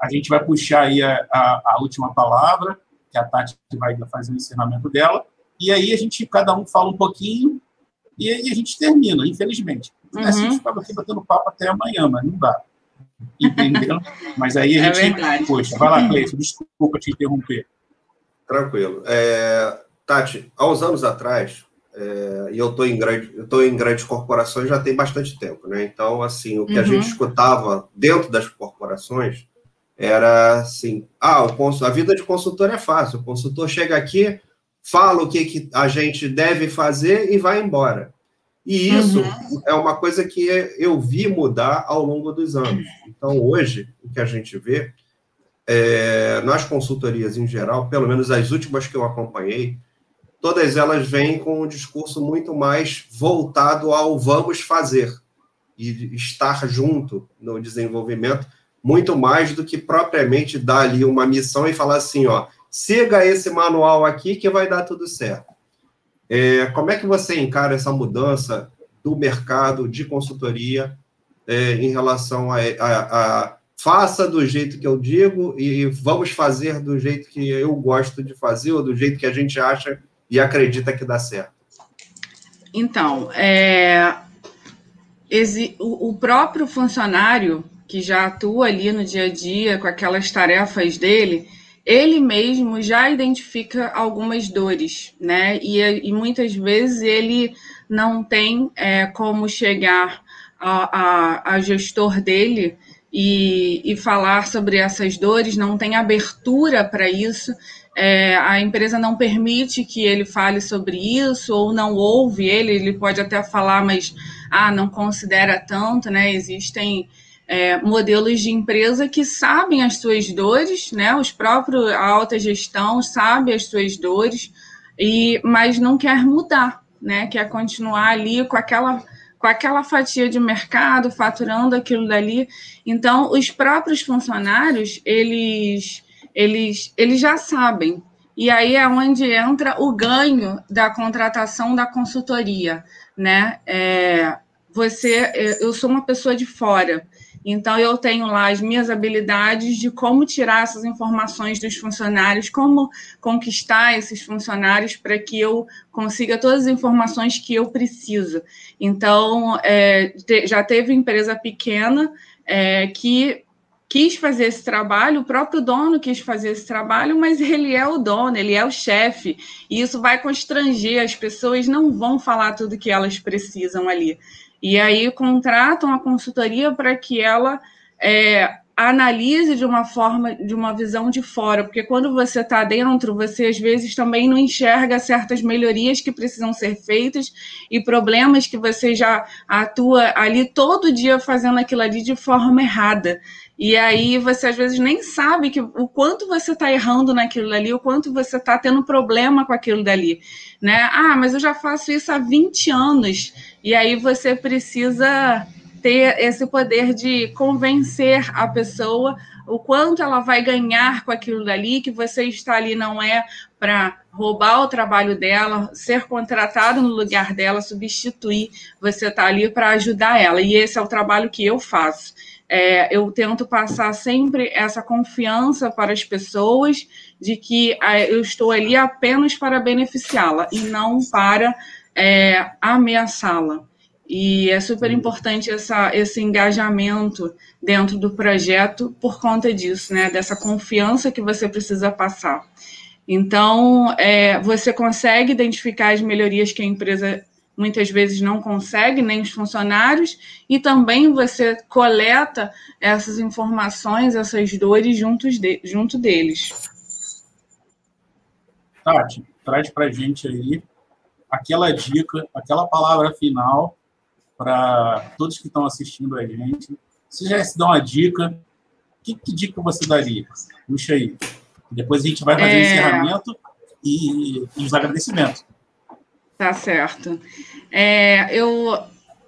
A gente vai puxar aí a, a, a, última palavra, que a Tati vai fazer o ensinamento dela, e aí a gente, cada um fala um pouquinho, e aí a gente termina, infelizmente. Uhum. Assim, a gente ficava aqui batendo papo até amanhã, mas não dá. Entendeu? mas aí a é gente. É poxa, vai lá, Cleiton, desculpa te interromper. Tranquilo. É, Tati, há uns anos atrás, é, e eu estou em, grande, eu em grandes corporações já tem bastante tempo, né? Então, assim, o que uhum. a gente escutava dentro das corporações era assim: ah, o, a vida de consultor é fácil, o consultor chega aqui, fala o que, que a gente deve fazer e vai embora. E isso uhum. é uma coisa que eu vi mudar ao longo dos anos. Então, hoje, o que a gente vê, é, nas consultorias em geral, pelo menos as últimas que eu acompanhei, todas elas vêm com um discurso muito mais voltado ao vamos fazer e estar junto no desenvolvimento, muito mais do que propriamente dar ali uma missão e falar assim, ó, siga esse manual aqui que vai dar tudo certo. É, como é que você encara essa mudança do mercado de consultoria é, em relação a, a, a faça do jeito que eu digo e vamos fazer do jeito que eu gosto de fazer ou do jeito que a gente acha e acredita que dá certo? Então, é, o próprio funcionário que já atua ali no dia a dia com aquelas tarefas dele, ele mesmo já identifica algumas dores, né? E, e muitas vezes ele não tem é, como chegar a, a, a gestor dele e, e, falar sobre essas dores, não tem abertura para isso é, a empresa não permite que ele fale sobre isso ou não ouve ele, ele pode até falar, mas ah, não considera tanto, né? Existem é, modelos de empresa que sabem as suas dores, né? Os próprios a alta gestão sabe as suas dores e mas não quer mudar, né? Quer continuar ali com aquela com aquela fatia de mercado, faturando aquilo dali. Então, os próprios funcionários, eles eles, eles já sabem. E aí é onde entra o ganho da contratação da consultoria, né? É, você, é, eu sou uma pessoa de fora, então eu tenho lá as minhas habilidades de como tirar essas informações dos funcionários, como conquistar esses funcionários para que eu consiga todas as informações que eu preciso. Então, é, já teve empresa pequena é, que quis fazer esse trabalho, o próprio dono quis fazer esse trabalho, mas ele é o dono, ele é o chefe, e isso vai constranger, as pessoas não vão falar tudo que elas precisam ali. E aí contratam a consultoria para que ela é, analise de uma forma, de uma visão de fora, porque quando você está dentro, você às vezes também não enxerga certas melhorias que precisam ser feitas e problemas que você já atua ali todo dia fazendo aquilo ali de forma errada. E aí você às vezes nem sabe que o quanto você está errando naquilo ali, o quanto você está tendo problema com aquilo dali, né? Ah, mas eu já faço isso há 20 anos. E aí você precisa ter esse poder de convencer a pessoa o quanto ela vai ganhar com aquilo dali, que você está ali não é para roubar o trabalho dela, ser contratado no lugar dela, substituir, você está ali para ajudar ela. E esse é o trabalho que eu faço. É, eu tento passar sempre essa confiança para as pessoas de que é, eu estou ali apenas para beneficiá-la e não para é, ameaçá-la. E é super importante essa, esse engajamento dentro do projeto por conta disso, né? Dessa confiança que você precisa passar. Então, é, você consegue identificar as melhorias que a empresa muitas vezes não consegue, nem os funcionários, e também você coleta essas informações, essas dores juntos de, junto deles. Tati, traz para a gente aí aquela dica, aquela palavra final para todos que estão assistindo a gente. Você já se dá uma dica, que, que, dica você daria? Puxa aí. Depois a gente vai fazer é... o encerramento e, e, os agradecimentos. Tá certo. É, eu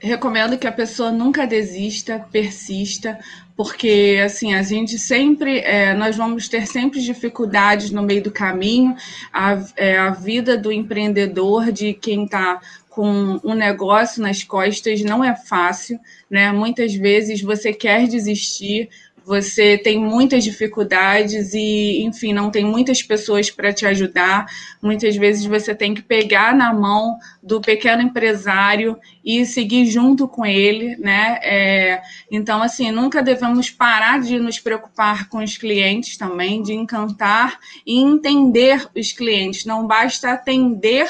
recomendo que a pessoa nunca desista, persista, porque assim a gente sempre é, nós vamos ter sempre dificuldades no meio do caminho. A, é, a vida do empreendedor, de quem está com um negócio nas costas não é fácil, né? Muitas vezes você quer desistir, você tem muitas dificuldades e, enfim, não tem muitas pessoas para te ajudar. Muitas vezes você tem que pegar na mão do pequeno empresário e seguir junto com ele, né? É, então, assim, nunca devemos parar de nos preocupar com os clientes também, de encantar e entender os clientes. Não basta atender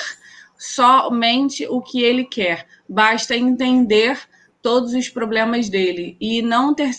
somente o que ele quer. Basta entender todos os problemas dele e não ter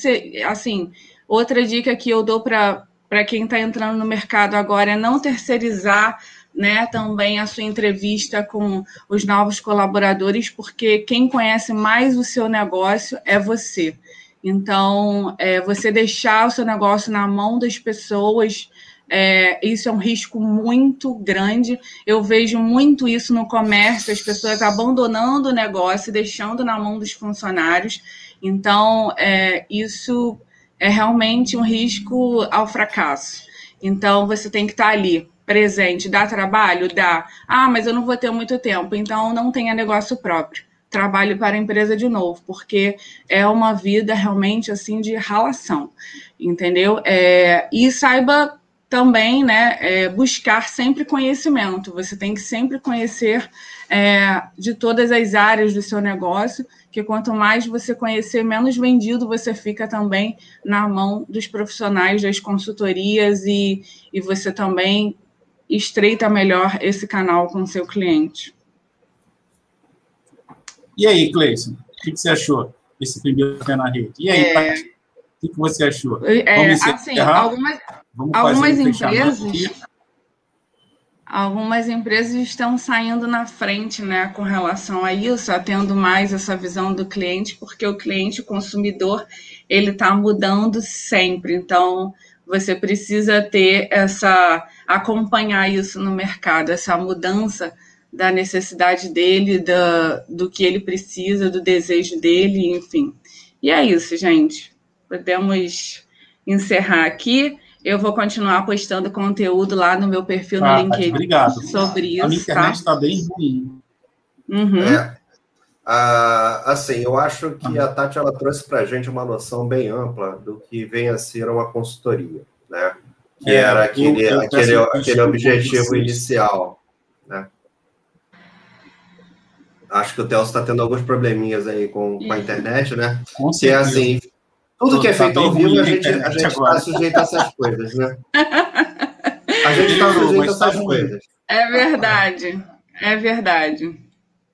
assim outra dica que eu dou para para quem está entrando no mercado agora é não terceirizar né, também a sua entrevista com os novos colaboradores, porque quem conhece mais o seu negócio é você. Então, é, você deixar o seu negócio na mão das pessoas é, isso é um risco muito grande. Eu vejo muito isso no comércio, as pessoas abandonando o negócio, deixando na mão dos funcionários. Então, é, isso é realmente um risco ao fracasso. Então, você tem que estar ali, presente. Dá trabalho? Dá. Ah, mas eu não vou ter muito tempo, então não tenha negócio próprio. Trabalhe para a empresa de novo, porque é uma vida realmente assim de relação, entendeu? É, e saiba também né, é, buscar sempre conhecimento. Você tem que sempre conhecer é, de todas as áreas do seu negócio, que quanto mais você conhecer, menos vendido você fica também na mão dos profissionais das consultorias e, e você também estreita melhor esse canal com o seu cliente. E aí, Cleison, o que você achou desse primeiro pé na rede? E aí, é... o que você achou? É, assim, algumas, Vamos algumas empresas algumas empresas estão saindo na frente, né, com relação a isso, tendo mais essa visão do cliente, porque o cliente, o consumidor, ele está mudando sempre. Então, você precisa ter essa acompanhar isso no mercado, essa mudança da necessidade dele, da, do que ele precisa, do desejo dele, enfim. E é isso, gente. Podemos encerrar aqui. Eu vou continuar postando conteúdo lá no meu perfil ah, no LinkedIn obrigado. sobre isso. A minha internet está tá bem ruim. Uhum. É. Ah, assim, eu acho que a Tati ela trouxe para a gente uma noção bem ampla do que vem a ser uma consultoria, né? Que é, era aquele, eu, eu aquele, aquele objetivo inicial, né? Acho que o Telso está tendo alguns probleminhas aí com, com a internet, né? Com que é assim, tudo que é feito ao vivo, a gente a está sujeito a essas coisas, né? A gente está sujeito a essas coisas. É verdade, é verdade.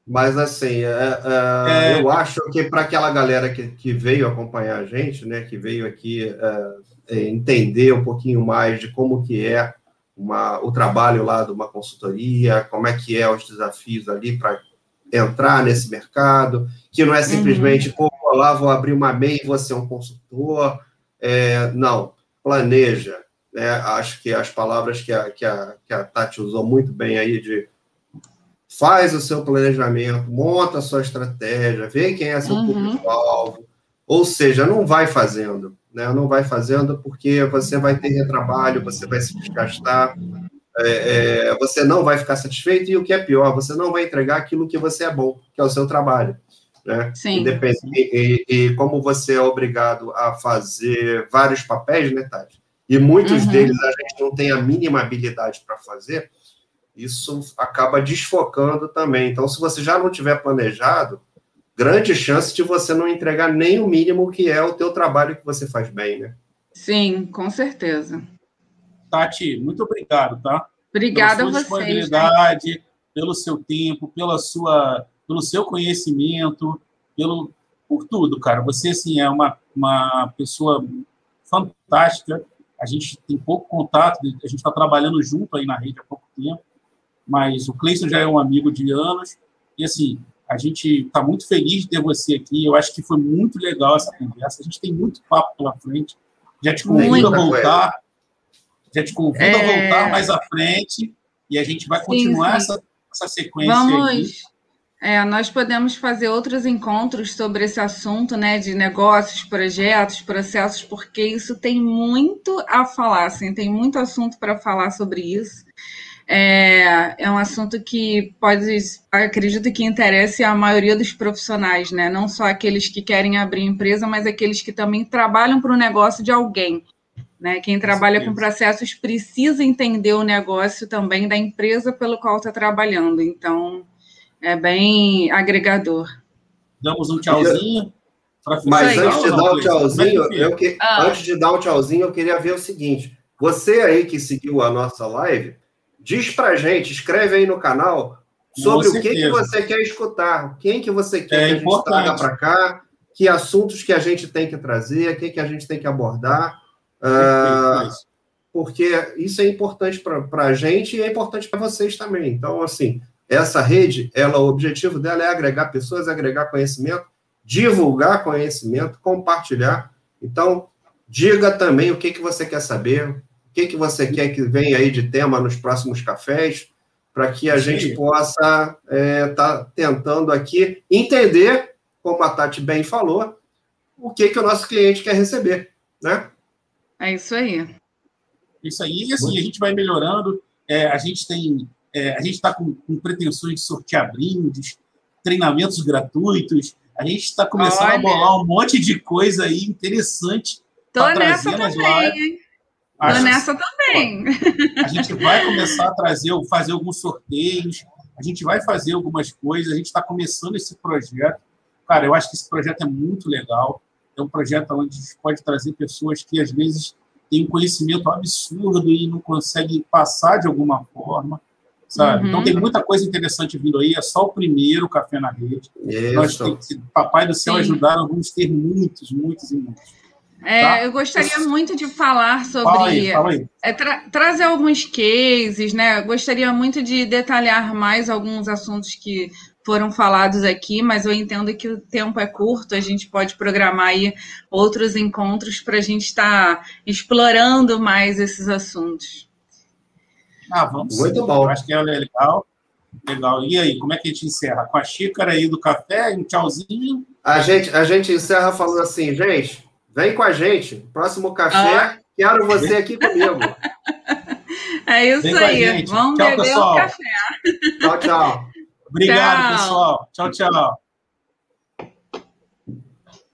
Mas, assim, é, é, é... eu acho que para aquela galera que, que veio acompanhar a gente, né, que veio aqui é, é, entender um pouquinho mais de como que é uma, o trabalho lá de uma consultoria, como é que é os desafios ali para entrar nesse mercado, que não é simplesmente, uhum. pô, lá vou abrir uma MEI e você é um consultor. É, não, planeja. Né? Acho que as palavras que a, que, a, que a Tati usou muito bem aí de faz o seu planejamento, monta a sua estratégia, vê quem é seu uhum. público-alvo, ou seja, não vai fazendo, né? Não vai fazendo porque você vai ter retrabalho, você vai se desgastar, é, é, você não vai ficar satisfeito e o que é pior, você não vai entregar aquilo que você é bom, que é o seu trabalho. Né? Sim. Independente, e, e, como você é obrigado a fazer vários papéis, né, Tati? E muitos uhum. deles a gente não tem a mínima habilidade para fazer, isso acaba desfocando também. Então, se você já não tiver planejado, grande chance de você não entregar nem o mínimo que é o teu trabalho que você faz bem, né? Sim, com certeza. Tati, muito obrigado, tá? Obrigada a você. disponibilidade, pelo seu tempo, pela sua, pelo seu conhecimento, pelo por tudo, cara. Você assim é uma, uma pessoa fantástica. A gente tem pouco contato, a gente está trabalhando junto aí na rede há pouco tempo, mas o Cleison já é um amigo de anos e assim a gente está muito feliz de ter você aqui. Eu acho que foi muito legal essa conversa. A gente tem muito papo pela frente. Já te convido a voltar. Já te convido é... a voltar mais à frente. E a gente vai continuar sim, sim. Essa, essa sequência Vamos... aí. É, nós podemos fazer outros encontros sobre esse assunto, né, de negócios, projetos, processos, porque isso tem muito a falar, assim, tem muito assunto para falar sobre isso. É, é um assunto que pode, acredito que interesse a maioria dos profissionais, né? Não só aqueles que querem abrir empresa, mas aqueles que também trabalham para o negócio de alguém. Né? Quem trabalha com processos precisa entender o negócio também da empresa pelo qual está trabalhando. Então, é bem agregador. Damos um tchauzinho. Mas antes de dar um tchauzinho, eu que, ah. antes de dar um tchauzinho, eu queria ver o seguinte: você aí que seguiu a nossa live, Diz pra gente, escreve aí no canal sobre o que, que você quer escutar, quem que você quer é que a gente traga para cá, que assuntos que a gente tem que trazer, o que, que a gente tem que abordar. Uh, porque isso é importante para a gente e é importante para vocês também. Então, assim, essa rede, ela, o objetivo dela é agregar pessoas, agregar conhecimento, divulgar conhecimento, compartilhar. Então, diga também o que, que você quer saber, o que, que você quer que venha aí de tema nos próximos cafés, para que a Sim. gente possa estar é, tá tentando aqui entender, como a Tati bem falou, o que, que o nosso cliente quer receber, né? É isso aí. Isso aí, e assim, a gente vai melhorando, é, a gente tem, é, a gente está com, com, pretensões de sortear brindes, treinamentos gratuitos, a gente está começando Olha. a bolar um monte de coisa aí interessante para trazer nas lives. Acho Tô nessa também. A gente vai começar a trazer, fazer alguns sorteios, a gente vai fazer algumas coisas, a gente está começando esse projeto. Cara, eu acho que esse projeto é muito legal. É um projeto onde a gente pode trazer pessoas que às vezes têm um conhecimento absurdo e não conseguem passar de alguma forma. Sabe? Uhum. Então tem muita coisa interessante vindo aí. É só o primeiro Café na Rede. Isso. Nós temos, Papai do Céu Sim. ajudaram, vamos ter muitos, muitos e muitos. É, tá? Eu gostaria muito de falar sobre. Fala aí, fala aí. É, tra trazer alguns cases, né? Gostaria muito de detalhar mais alguns assuntos que foram falados aqui, mas eu entendo que o tempo é curto, a gente pode programar aí outros encontros para a gente estar tá explorando mais esses assuntos. Ah, vamos. Muito bom. acho que é legal. Legal. E aí, como é que a gente encerra? Com a xícara aí do café, um tchauzinho? A gente, a gente encerra falando assim, gente Vem com a gente. Próximo café, ah. quero você aqui comigo. É isso aí. Vamos tchau, beber pessoal. um café. Tchau, tchau. Obrigado, tchau. pessoal. Tchau, tchau.